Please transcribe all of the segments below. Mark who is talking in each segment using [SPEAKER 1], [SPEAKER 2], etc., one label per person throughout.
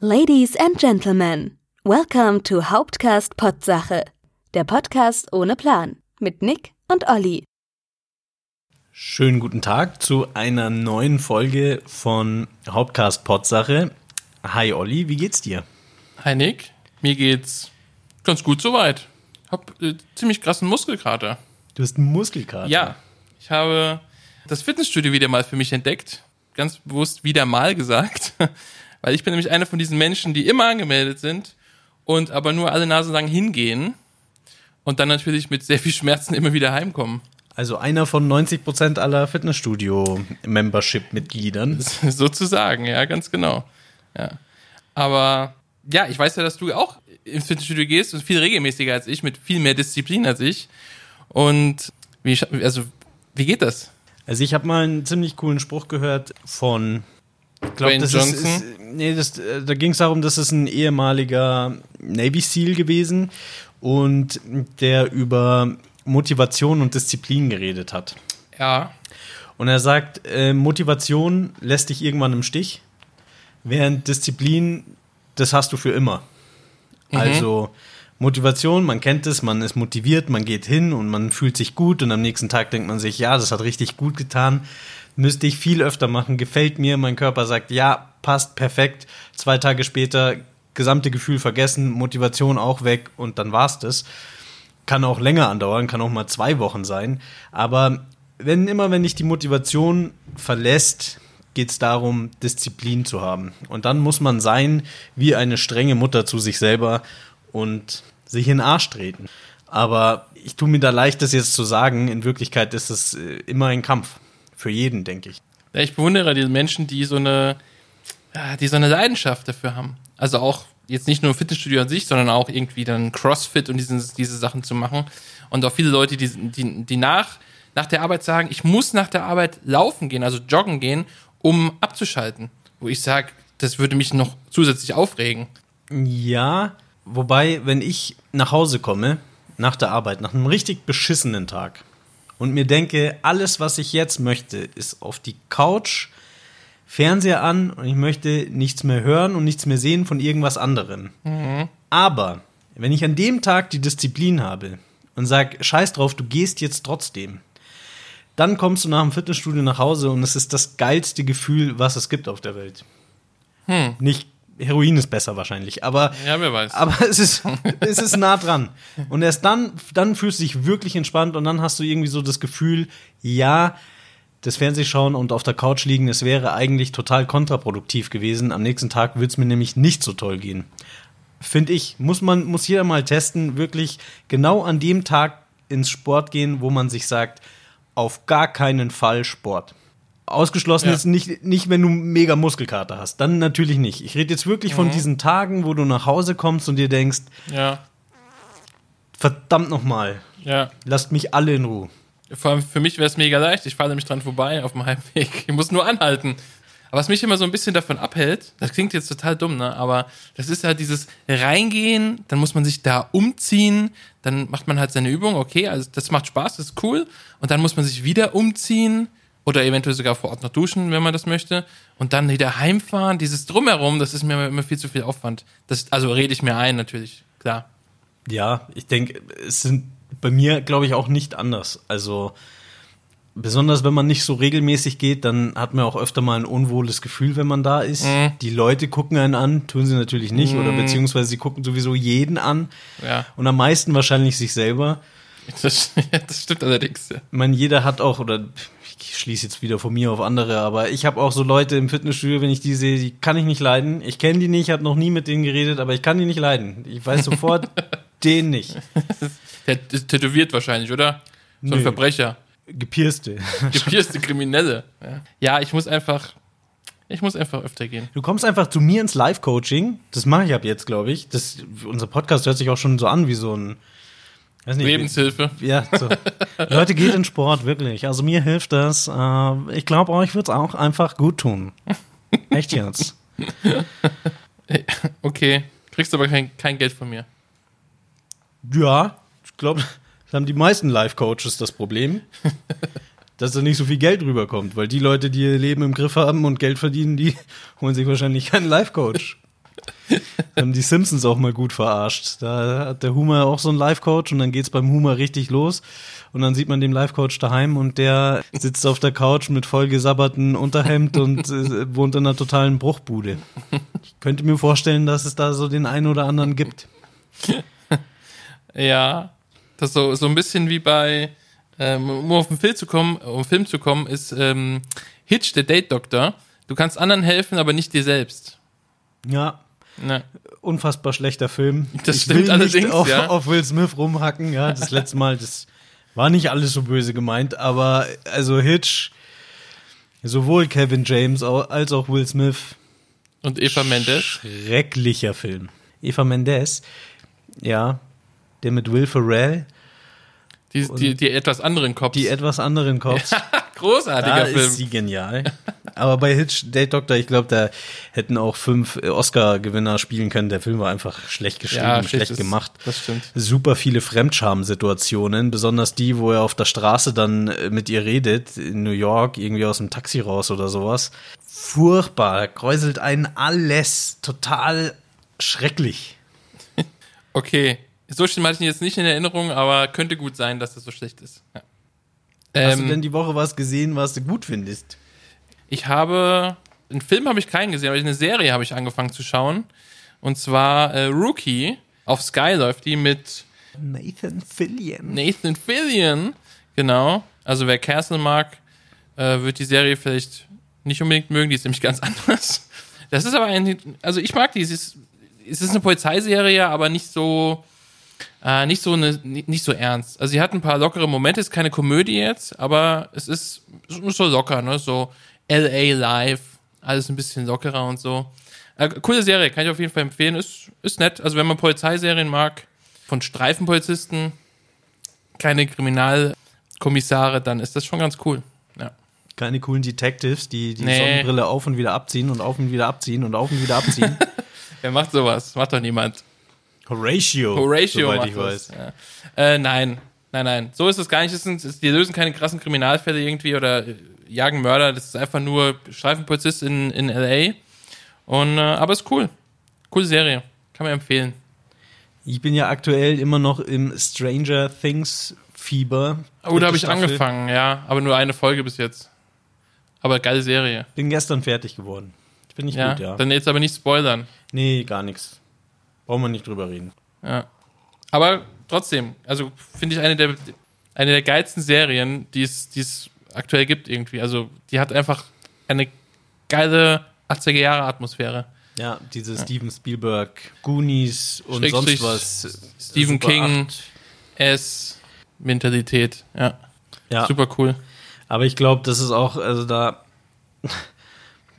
[SPEAKER 1] Ladies and Gentlemen, welcome to Hauptcast Potsache, der Podcast ohne Plan mit Nick und Olli.
[SPEAKER 2] Schönen guten Tag zu einer neuen Folge von Hauptcast Potsache. Hi Olli, wie geht's dir?
[SPEAKER 3] Hi Nick, mir geht's ganz gut soweit. Hab äh, ziemlich krassen Muskelkater.
[SPEAKER 2] Du hast einen Muskelkater.
[SPEAKER 3] Ja, ich habe das Fitnessstudio wieder mal für mich entdeckt. Ganz bewusst wieder mal gesagt. Weil ich bin nämlich einer von diesen Menschen, die immer angemeldet sind und aber nur alle Nase lang hingehen und dann natürlich mit sehr viel Schmerzen immer wieder heimkommen.
[SPEAKER 2] Also einer von 90% aller Fitnessstudio-Membership-Mitgliedern.
[SPEAKER 3] Sozusagen, ja, ganz genau. Ja. Aber ja, ich weiß ja, dass du auch ins Fitnessstudio gehst und viel regelmäßiger als ich, mit viel mehr Disziplin als ich. Und wie, also, wie geht das?
[SPEAKER 2] Also ich habe mal einen ziemlich coolen Spruch gehört von ich glaube, das Johnson. Ist, ist, nee, das, äh, da ging es darum, dass es ein ehemaliger Navy SEAL gewesen und der über Motivation und Disziplin geredet hat.
[SPEAKER 3] Ja.
[SPEAKER 2] Und er sagt, äh, Motivation lässt dich irgendwann im Stich, während Disziplin, das hast du für immer. Mhm. Also Motivation, man kennt es, man ist motiviert, man geht hin und man fühlt sich gut und am nächsten Tag denkt man sich, ja, das hat richtig gut getan müsste ich viel öfter machen, gefällt mir, mein Körper sagt, ja, passt perfekt. Zwei Tage später, gesamte Gefühl vergessen, Motivation auch weg und dann war's das. Kann auch länger andauern, kann auch mal zwei Wochen sein. Aber wenn immer, wenn dich die Motivation verlässt, geht es darum, Disziplin zu haben. Und dann muss man sein wie eine strenge Mutter zu sich selber und sich in den Arsch treten. Aber ich tue mir da leicht, das jetzt zu sagen. In Wirklichkeit ist es äh, immer ein Kampf für jeden, denke ich.
[SPEAKER 3] Ja, ich bewundere diese Menschen, die so eine, die so eine Leidenschaft dafür haben. Also auch jetzt nicht nur Fitnessstudio an sich, sondern auch irgendwie dann Crossfit und diesen, diese Sachen zu machen. Und auch viele Leute, die, die, die nach, nach der Arbeit sagen, ich muss nach der Arbeit laufen gehen, also joggen gehen, um abzuschalten. Wo ich sage, das würde mich noch zusätzlich aufregen.
[SPEAKER 2] Ja, wobei, wenn ich nach Hause komme, nach der Arbeit, nach einem richtig beschissenen Tag, und mir denke, alles, was ich jetzt möchte, ist auf die Couch, Fernseher an und ich möchte nichts mehr hören und nichts mehr sehen von irgendwas anderem. Mhm. Aber wenn ich an dem Tag die Disziplin habe und sage, scheiß drauf, du gehst jetzt trotzdem, dann kommst du nach dem Fitnessstudio nach Hause und es ist das geilste Gefühl, was es gibt auf der Welt. Hm. Nicht Heroin ist besser wahrscheinlich, aber
[SPEAKER 3] ja, wer weiß.
[SPEAKER 2] Aber es ist es ist nah dran und erst dann dann fühlst du dich wirklich entspannt und dann hast du irgendwie so das Gefühl, ja, das Fernsehschauen und auf der Couch liegen, es wäre eigentlich total kontraproduktiv gewesen. Am nächsten Tag würde es mir nämlich nicht so toll gehen. Finde ich, muss man muss jeder mal testen, wirklich genau an dem Tag ins Sport gehen, wo man sich sagt, auf gar keinen Fall Sport. Ausgeschlossen ja. ist nicht, nicht, wenn du mega Muskelkater hast. Dann natürlich nicht. Ich rede jetzt wirklich mhm. von diesen Tagen, wo du nach Hause kommst und dir denkst,
[SPEAKER 3] ja.
[SPEAKER 2] verdammt nochmal,
[SPEAKER 3] ja.
[SPEAKER 2] lasst mich alle in Ruhe.
[SPEAKER 3] Vor allem für mich wäre es mega leicht. Ich fahre nämlich dran vorbei auf dem Heimweg. Ich muss nur anhalten. Aber was mich immer so ein bisschen davon abhält, das klingt jetzt total dumm, ne? Aber das ist halt dieses Reingehen, dann muss man sich da umziehen, dann macht man halt seine Übung, okay, also das macht Spaß, das ist cool. Und dann muss man sich wieder umziehen oder eventuell sogar vor Ort noch duschen, wenn man das möchte. Und dann wieder heimfahren, dieses Drumherum, das ist mir immer viel zu viel Aufwand. Das, also rede ich mir ein, natürlich, klar.
[SPEAKER 2] Ja, ich denke, es sind bei mir, glaube ich, auch nicht anders. Also, besonders wenn man nicht so regelmäßig geht, dann hat man auch öfter mal ein unwohles Gefühl, wenn man da ist. Mhm. Die Leute gucken einen an, tun sie natürlich nicht, mhm. oder beziehungsweise sie gucken sowieso jeden an.
[SPEAKER 3] Ja.
[SPEAKER 2] Und am meisten wahrscheinlich sich selber.
[SPEAKER 3] Das, das stimmt allerdings. Ja. Ich
[SPEAKER 2] meine, jeder hat auch, oder ich schließe jetzt wieder von mir auf andere, aber ich habe auch so Leute im Fitnessstudio, wenn ich die sehe, die kann ich nicht leiden. Ich kenne die nicht, habe noch nie mit denen geredet, aber ich kann die nicht leiden. Ich weiß sofort, den nicht.
[SPEAKER 3] Der ist tätowiert wahrscheinlich, oder? So ein Verbrecher.
[SPEAKER 2] Gepierste.
[SPEAKER 3] Gepierste Kriminelle. Ja. ja, ich muss einfach, ich muss einfach öfter gehen.
[SPEAKER 2] Du kommst einfach zu mir ins Live-Coaching. Das mache ich ab jetzt, glaube ich. Das, unser Podcast hört sich auch schon so an wie so ein
[SPEAKER 3] nicht, Lebenshilfe.
[SPEAKER 2] Ja, so. Leute, geht in Sport, wirklich. Also mir hilft das. Äh, ich glaube, euch wird es auch einfach gut tun. Echt jetzt.
[SPEAKER 3] Okay. Kriegst aber kein, kein Geld von mir.
[SPEAKER 2] Ja, ich glaube, das haben die meisten Life-Coaches das Problem. dass da nicht so viel Geld rüberkommt, weil die Leute, die ihr Leben im Griff haben und Geld verdienen, die holen sich wahrscheinlich keinen Life-Coach. Haben die Simpsons auch mal gut verarscht. Da hat der Humor auch so einen Life-Coach und dann geht's beim Humor richtig los. Und dann sieht man den Life-Coach daheim und der sitzt auf der Couch mit vollgesabberten Unterhemd und äh, wohnt in einer totalen Bruchbude. Ich könnte mir vorstellen, dass es da so den einen oder anderen gibt.
[SPEAKER 3] Ja, das so, so ein bisschen wie bei, ähm, um auf den Film zu kommen, um Film zu kommen, ist ähm, Hitch, der Date-Doktor. Du kannst anderen helfen, aber nicht dir selbst.
[SPEAKER 2] Ja,
[SPEAKER 3] Ne.
[SPEAKER 2] unfassbar schlechter Film.
[SPEAKER 3] Das
[SPEAKER 2] ich
[SPEAKER 3] stimmt
[SPEAKER 2] will
[SPEAKER 3] allerdings,
[SPEAKER 2] nicht auf,
[SPEAKER 3] ja.
[SPEAKER 2] auf Will Smith rumhacken. Ja, das letzte Mal, das war nicht alles so böse gemeint, aber also Hitch, sowohl Kevin James als auch Will Smith,
[SPEAKER 3] Und Eva Mendes.
[SPEAKER 2] schrecklicher Film. Eva Mendes, ja, der mit Will Ferrell,
[SPEAKER 3] Die, die, die etwas anderen Cops.
[SPEAKER 2] die etwas anderen Cops.
[SPEAKER 3] Großartiger
[SPEAKER 2] Da
[SPEAKER 3] Film.
[SPEAKER 2] ist sie genial. Aber bei Hitch, Date Doctor, ich glaube, da hätten auch fünf Oscar-Gewinner spielen können. Der Film war einfach schlecht geschrieben,
[SPEAKER 3] Ja,
[SPEAKER 2] schlecht
[SPEAKER 3] schlechtes-
[SPEAKER 2] gemacht.
[SPEAKER 3] das stimmt.
[SPEAKER 2] Super viele Fremdscham-Situationen, besonders die, wo er auf der Straße dann äh, mit ihr redet, in New York, irgendwie aus dem Taxi raus oder sowas. Furchtbar, kräuselt einen alles. Total schrecklich.
[SPEAKER 3] Okay. So schlimm hatte ich ihn jetzt nicht in Erinnerung, aber könnte gut sein, dass das so schlecht ist. Ja.
[SPEAKER 2] Hast du
[SPEAKER 3] Ähm,
[SPEAKER 2] denn die Woche was gesehen, was du gut findest?
[SPEAKER 3] Ich habe, einen Film habe ich keinen gesehen, aber eine Serie habe ich angefangen zu schauen. Und zwar äh, Rookie. Auf Sky läuft die mit
[SPEAKER 2] Nathan Fillion.
[SPEAKER 3] Nathan Fillion. Genau. Also wer Castle mag, äh, wird die Serie vielleicht nicht unbedingt mögen. Die ist nämlich ganz anders. Das ist aber ein, also ich mag die. Es ist, es ist eine Polizeiserie, aber nicht so, äh, nicht so eine, nicht so ernst. Also sie hat ein paar lockere Momente. Ist keine Komödie jetzt, aber es ist so locker, ne? So L.A. Live, alles ein bisschen lockerer und so. Äh, coole Serie, kann ich auf jeden Fall empfehlen. Ist, ist nett. Also wenn man Polizeiserien mag, von Streifenpolizisten, keine Kriminalkommissare, dann ist das schon ganz cool. Ja.
[SPEAKER 2] Keine coolen Detectives, die die
[SPEAKER 3] Nee.
[SPEAKER 2] Sonnenbrille auf und wieder abziehen und auf und wieder abziehen und auf und wieder abziehen.
[SPEAKER 3] Wer macht sowas? Macht doch niemand.
[SPEAKER 2] Horatio,
[SPEAKER 3] Horatio
[SPEAKER 2] soweit ich weiß.
[SPEAKER 3] Ja. Äh, nein, nein, nein. So ist es gar nicht. Die lösen keine krassen Kriminalfälle irgendwie oder jagen Mörder. Das ist einfach nur Streifenpolizist in, in L.A. Und, äh, aber ist cool. Coole Serie. Kann man empfehlen.
[SPEAKER 2] Ich bin ja aktuell immer noch im Stranger Things Fieber.
[SPEAKER 3] Oh, da habe ich
[SPEAKER 2] Staffel.
[SPEAKER 3] angefangen, ja. Aber nur eine Folge bis jetzt. Aber geile Serie.
[SPEAKER 2] Bin gestern fertig geworden. Finde ich
[SPEAKER 3] Ja.
[SPEAKER 2] gut, ja.
[SPEAKER 3] Dann jetzt aber nicht spoilern.
[SPEAKER 2] nee, gar nichts. Brauchen wir nicht drüber reden.
[SPEAKER 3] Ja. Aber trotzdem, also finde ich eine der, eine der geilsten Serien, die es aktuell gibt irgendwie. Also die hat einfach eine geile 80er Jahre Atmosphäre.
[SPEAKER 2] Ja, diese Steven Spielberg, Goonies und
[SPEAKER 3] Schrägstrich
[SPEAKER 2] sonst was.
[SPEAKER 3] Stephen
[SPEAKER 2] Super
[SPEAKER 3] King.
[SPEAKER 2] acht.
[SPEAKER 3] S Mentalität. Ja.
[SPEAKER 2] Ja,
[SPEAKER 3] Super cool.
[SPEAKER 2] aber ich glaube, das ist auch, also da,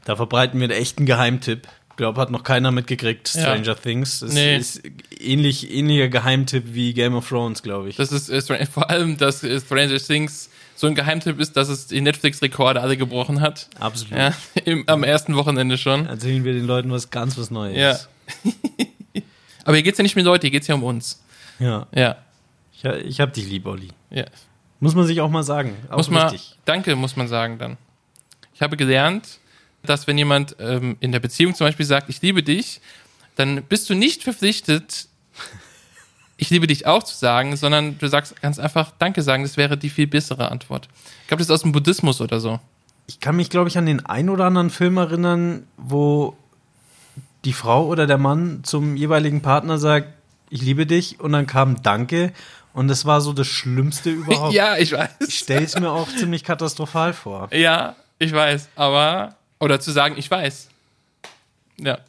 [SPEAKER 2] da verbreiten wir einen echten Geheimtipp. Ich glaube, hat noch keiner mitgekriegt,
[SPEAKER 3] Ja.
[SPEAKER 2] Stranger Things. Es
[SPEAKER 3] Nee.
[SPEAKER 2] ist ähnlich, ähnlicher Geheimtipp wie Game of Thrones, glaube ich.
[SPEAKER 3] Das ist äh, vor allem, dass äh, Stranger Things so ein Geheimtipp ist, dass es die Netflix-Rekorde alle gebrochen hat.
[SPEAKER 2] Absolut.
[SPEAKER 3] Ja, im, am ersten Wochenende schon.
[SPEAKER 2] Erzählen wir den Leuten was ganz was Neues.
[SPEAKER 3] Ja. Aber hier geht's ja nicht um Leute, hier geht's ja um uns.
[SPEAKER 2] ja.
[SPEAKER 3] Ja.
[SPEAKER 2] Ich, ich hab dich lieb, Olli.
[SPEAKER 3] Ja.
[SPEAKER 2] Muss man sich auch mal sagen. Auch
[SPEAKER 3] muss man,
[SPEAKER 2] wichtig.
[SPEAKER 3] danke, muss man sagen dann. Ich habe gelernt, dass wenn jemand ähm, in der Beziehung zum Beispiel sagt, ich liebe dich, dann bist du nicht verpflichtet, ich liebe dich auch zu sagen, sondern du sagst ganz einfach Danke sagen, das wäre die viel bessere Antwort. Ich glaube, das ist aus dem Buddhismus oder so.
[SPEAKER 2] Ich kann mich, glaube ich, an den ein oder anderen Film erinnern, wo die Frau oder der Mann zum jeweiligen Partner sagt, ich liebe dich und dann kam Danke und das war so das Schlimmste überhaupt.
[SPEAKER 3] Ja, ich weiß.
[SPEAKER 2] Ich stelle es mir auch ziemlich katastrophal vor.
[SPEAKER 3] Ja, ich weiß, aber oder zu sagen, ich weiß. Ja.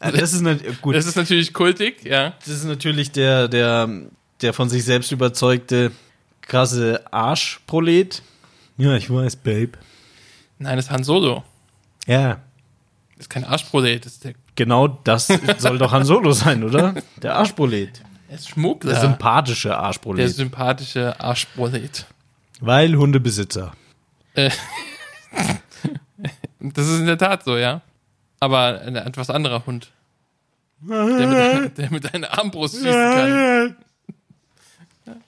[SPEAKER 2] Das ist gut.
[SPEAKER 3] Das ist natürlich kultig, ja.
[SPEAKER 2] Das ist natürlich der, der, der von sich selbst überzeugte krasse Arschprolet. Ja, ich weiß, Babe.
[SPEAKER 3] Nein, das ist Han Solo.
[SPEAKER 2] Ja,
[SPEAKER 3] Das ist kein Arschprolet, das ist der,
[SPEAKER 2] genau das soll doch Han Solo sein, oder? Der Arschprolet.
[SPEAKER 3] der ist Schmuggler.
[SPEAKER 2] Der sympathische
[SPEAKER 3] der
[SPEAKER 2] Arschprolet.
[SPEAKER 3] sympathische Arschprolet.
[SPEAKER 2] Weil Hundebesitzer.
[SPEAKER 3] Äh, das ist in der Tat so, ja. Aber ein etwas anderer Hund. Der mit, der mit einer Armbrust schießen kann.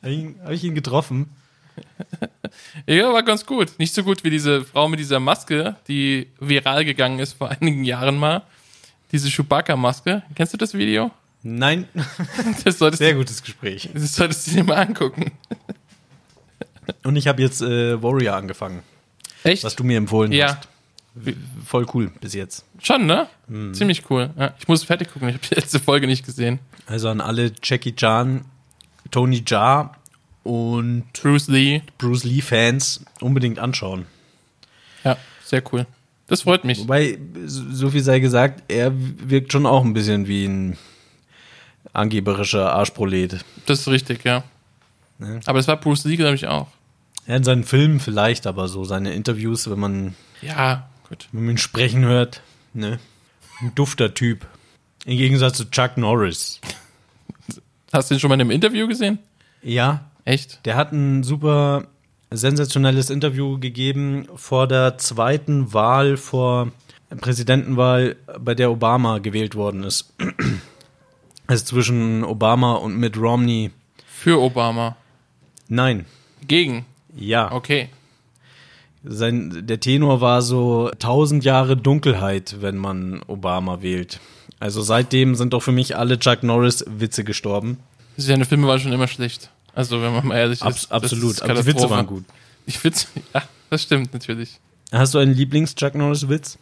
[SPEAKER 2] Habe ich, ihn getroffen?
[SPEAKER 3] Ja, war ganz gut. Nicht so gut wie diese Frau mit dieser Maske, die viral gegangen ist vor einigen Jahren mal. Diese Chewbacca-Maske. Kennst du das Video?
[SPEAKER 2] Nein,
[SPEAKER 3] Das
[SPEAKER 2] sehr
[SPEAKER 3] du,
[SPEAKER 2] gutes Gespräch.
[SPEAKER 3] das solltest du dir mal angucken.
[SPEAKER 2] Und ich habe jetzt äh, Warrior angefangen,
[SPEAKER 3] Echt?
[SPEAKER 2] was du mir empfohlen
[SPEAKER 3] ja,
[SPEAKER 2] hast. Voll cool bis jetzt.
[SPEAKER 3] schon, ne?
[SPEAKER 2] Mhm.
[SPEAKER 3] Ziemlich cool. Ja, ich muss fertig gucken. Ich habe die letzte Folge nicht gesehen.
[SPEAKER 2] Also an alle Jackie Chan, Tony Jaa und
[SPEAKER 3] Bruce Lee.
[SPEAKER 2] Bruce Lee Fans unbedingt anschauen.
[SPEAKER 3] Ja, sehr cool. Das freut mich.
[SPEAKER 2] Wobei, so viel sei gesagt, er wirkt schon auch ein bisschen wie ein angeberischer Arschprolet.
[SPEAKER 3] Das ist richtig, ja.
[SPEAKER 2] Ne?
[SPEAKER 3] Aber das war Bruce Lee, glaube ich, auch.
[SPEAKER 2] Ja, in seinen Filmen vielleicht, aber so seine Interviews, wenn man,
[SPEAKER 3] Ja, gut.
[SPEAKER 2] wenn man ihn sprechen hört, ne? Ein dufter Typ. Im Gegensatz zu Chuck Norris.
[SPEAKER 3] Hast du ihn schon mal in einem Interview gesehen?
[SPEAKER 2] Ja,
[SPEAKER 3] Echt?
[SPEAKER 2] der hat ein super sensationelles Interview gegeben vor der zweiten Wahl, vor Präsidentenwahl, bei der Obama gewählt worden ist. Also zwischen Obama und Mitt Romney.
[SPEAKER 3] Für Obama.
[SPEAKER 2] Nein,
[SPEAKER 3] Gegen.
[SPEAKER 2] ja.
[SPEAKER 3] Okay.
[SPEAKER 2] Sein, der Tenor war so 1000 Jahre Dunkelheit, wenn man Obama wählt. Also seitdem sind doch für mich alle Chuck Norris Witze gestorben.
[SPEAKER 3] Seine Filme waren schon immer schlecht. Also, wenn man mal ehrlich
[SPEAKER 2] Abs
[SPEAKER 3] ist.
[SPEAKER 2] absolut, aber die Witze waren gut.
[SPEAKER 3] Die Witze, ja, das stimmt natürlich.
[SPEAKER 2] Hast du einen Lieblings-Chuck Norris-Witz?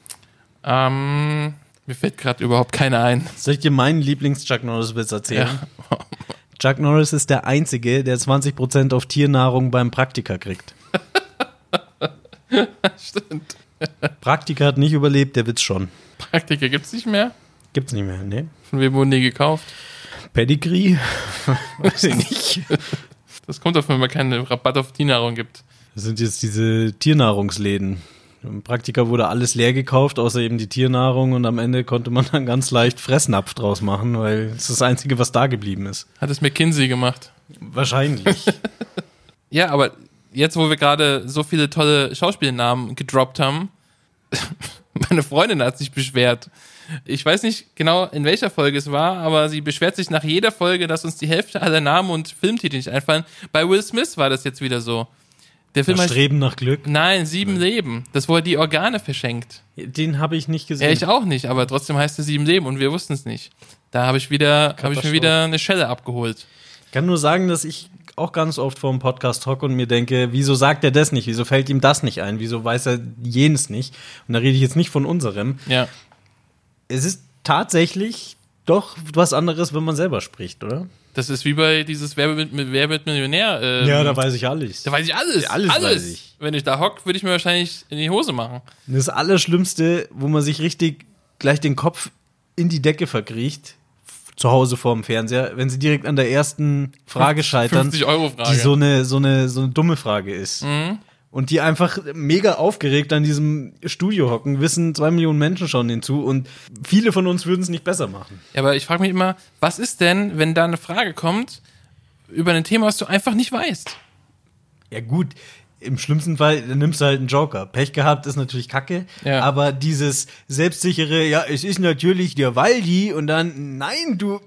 [SPEAKER 3] Ähm, mir fällt gerade überhaupt keiner ein.
[SPEAKER 2] Soll ich dir meinen Lieblings-Chuck Norris-Witz erzählen?
[SPEAKER 3] Ja.
[SPEAKER 2] Chuck Norris ist der Einzige, der 20% auf Tiernahrung beim Praktika kriegt.
[SPEAKER 3] Stimmt.
[SPEAKER 2] Praktika hat nicht überlebt, der Witz schon.
[SPEAKER 3] Praktiker gibt's nicht mehr.
[SPEAKER 2] Gibt's nicht mehr, ne?
[SPEAKER 3] Von wem wurden die gekauft?
[SPEAKER 2] Pedigree? Weiß ich nicht.
[SPEAKER 3] Das kommt auf, wenn man keinen Rabatt auf die Nahrung gibt.
[SPEAKER 2] Das sind jetzt diese Tiernahrungsläden. Im Praktika wurde alles leer gekauft, außer eben die Tiernahrung und am Ende konnte man dann ganz leicht Fressnapf draus machen, weil es das Einzige, was da geblieben ist.
[SPEAKER 3] Hat es McKinsey gemacht.
[SPEAKER 2] Wahrscheinlich.
[SPEAKER 3] Ja, aber jetzt, wo wir gerade so viele tolle Schauspielnamen gedroppt haben, meine Freundin hat sich beschwert. Ich weiß nicht genau, in welcher Folge es war, aber sie beschwert sich nach jeder Folge, dass uns die Hälfte aller Namen und Filmtitel nicht einfallen. Bei Will Smith war das jetzt wieder so. Der Film
[SPEAKER 2] Das
[SPEAKER 3] heißt,
[SPEAKER 2] Streben nach Glück,
[SPEAKER 3] nein, Sieben Leben. Das, wo er die Organe verschenkt.
[SPEAKER 2] den habe ich nicht gesehen.
[SPEAKER 3] Ja, ich auch nicht, aber trotzdem heißt es Sieben Leben und wir wussten es nicht. Da habe ich wieder, habe ich mir wieder eine Schelle abgeholt.
[SPEAKER 2] Ich kann nur sagen, dass ich auch ganz oft vor dem Podcast hocke und mir denke, wieso sagt er das nicht? Wieso fällt ihm das nicht ein? Wieso weiß er jenes nicht? Und da rede ich jetzt nicht von unserem.
[SPEAKER 3] Ja.
[SPEAKER 2] Es ist tatsächlich doch was anderes, wenn man selber spricht, oder?
[SPEAKER 3] Das ist wie bei dieses Wer wird, Wer wird Millionär. Ähm,
[SPEAKER 2] weiß ich alles.
[SPEAKER 3] Da weiß ich alles.
[SPEAKER 2] Alles weiß ich.
[SPEAKER 3] Wenn ich da hock, würde ich mir wahrscheinlich in die Hose machen.
[SPEAKER 2] Das Allerschlimmste, wo man sich richtig gleich den Kopf in die Decke verkriecht, zu Hause vorm Fernseher, wenn sie direkt an der ersten Frage scheitern,
[SPEAKER 3] 50 Euro Frage.
[SPEAKER 2] die so eine, so eine, so eine dumme Frage ist. Und die einfach mega aufgeregt an diesem Studio hocken, wissen, zwei Millionen Menschen schauen denen zu und viele von uns würden es nicht besser machen.
[SPEAKER 3] ja, aber ich frage mich immer, was ist denn, wenn da eine Frage kommt über ein Thema, was du einfach nicht weißt?
[SPEAKER 2] Ja, gut. Im schlimmsten Fall nimmst du halt einen Joker. Pech gehabt ist natürlich kacke.
[SPEAKER 3] Ja.
[SPEAKER 2] Aber dieses selbstsichere, ja, es ist natürlich der Waldi und dann, nein, du,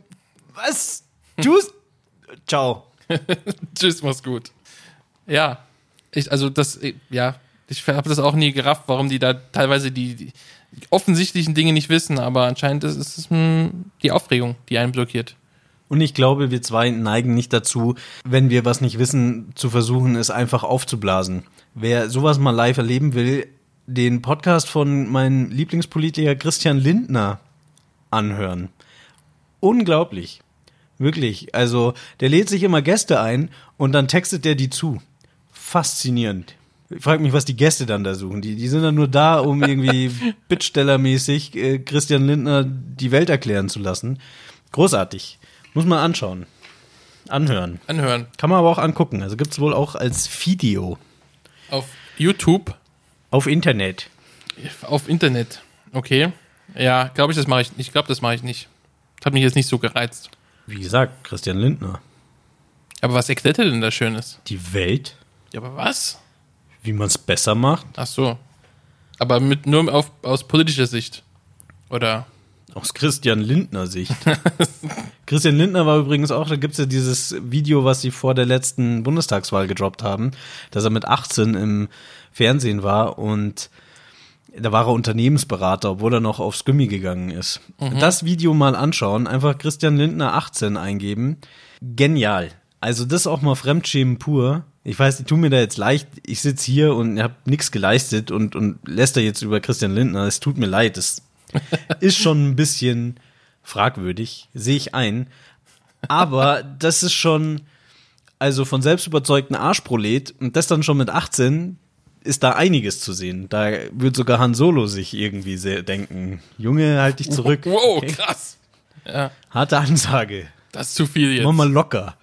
[SPEAKER 2] was? Tschüss. Ciao.
[SPEAKER 3] Tschüss, mach's gut. Ja, ich, also das, ja, ich habe das auch nie gerafft, warum die da teilweise die, die offensichtlichen Dinge nicht wissen, aber anscheinend ist es hm, die Aufregung, die einen blockiert.
[SPEAKER 2] Und ich glaube, wir zwei neigen nicht dazu, wenn wir was nicht wissen, zu versuchen, es einfach aufzublasen. Wer sowas mal live erleben will, den Podcast von meinem Lieblingspolitiker Christian Lindner anhören. Unglaublich. Wirklich. Also, der lädt sich immer Gäste ein und dann textet der die zu. Faszinierend. Ich frage mich, was die Gäste dann da suchen. Die, die sind dann nur da, um irgendwie Bittstellermäßig äh, Christian Lindner die Welt erklären zu lassen. Großartig. Muss man anschauen. Anhören.
[SPEAKER 3] Anhören.
[SPEAKER 2] Kann man aber auch angucken. Also gibt's wohl auch als Video
[SPEAKER 3] Auf YouTube,
[SPEAKER 2] auf Internet.
[SPEAKER 3] auf Internet. Okay. Ja, glaube ich, das mache ich. Ich glaube, das mache ich nicht. Hat mich jetzt nicht so gereizt.
[SPEAKER 2] Wie gesagt, Christian Lindner.
[SPEAKER 3] Aber was erklärt er denn da Schönes?
[SPEAKER 2] Die Welt,
[SPEAKER 3] Ja, aber was?
[SPEAKER 2] wie man es besser macht.
[SPEAKER 3] Ach so. Aber mit, nur auf, aus politischer Sicht. Oder?
[SPEAKER 2] Aus Christian Lindner Sicht. Christian Lindner war übrigens auch, da gibt's ja dieses Video, was sie vor der letzten Bundestagswahl gedroppt haben, dass er mit 18 im Fernsehen war und Da war er Unternehmensberater, obwohl er noch aufs Gummi gegangen ist. Das Video mal anschauen, einfach Christian Lindner 18 eingeben. Genial. Also das auch mal Fremdschämen pur. Ich weiß, die tun mir da jetzt leicht. Ich sitze hier und habe nichts geleistet und, und lässt da jetzt über Christian Lindner. Es tut mir leid. Das ist schon ein bisschen fragwürdig, sehe ich ein. Aber das ist schon, also von selbstüberzeugten Arschprolet und das dann schon mit 18 ist da einiges zu sehen. Da wird sogar Han Solo sich irgendwie sehr denken. Junge, halt dich zurück.
[SPEAKER 3] Wow,
[SPEAKER 2] Okay.
[SPEAKER 3] krass. Ja,
[SPEAKER 2] Harte Ansage.
[SPEAKER 3] das ist zu viel jetzt.
[SPEAKER 2] Mach mal locker.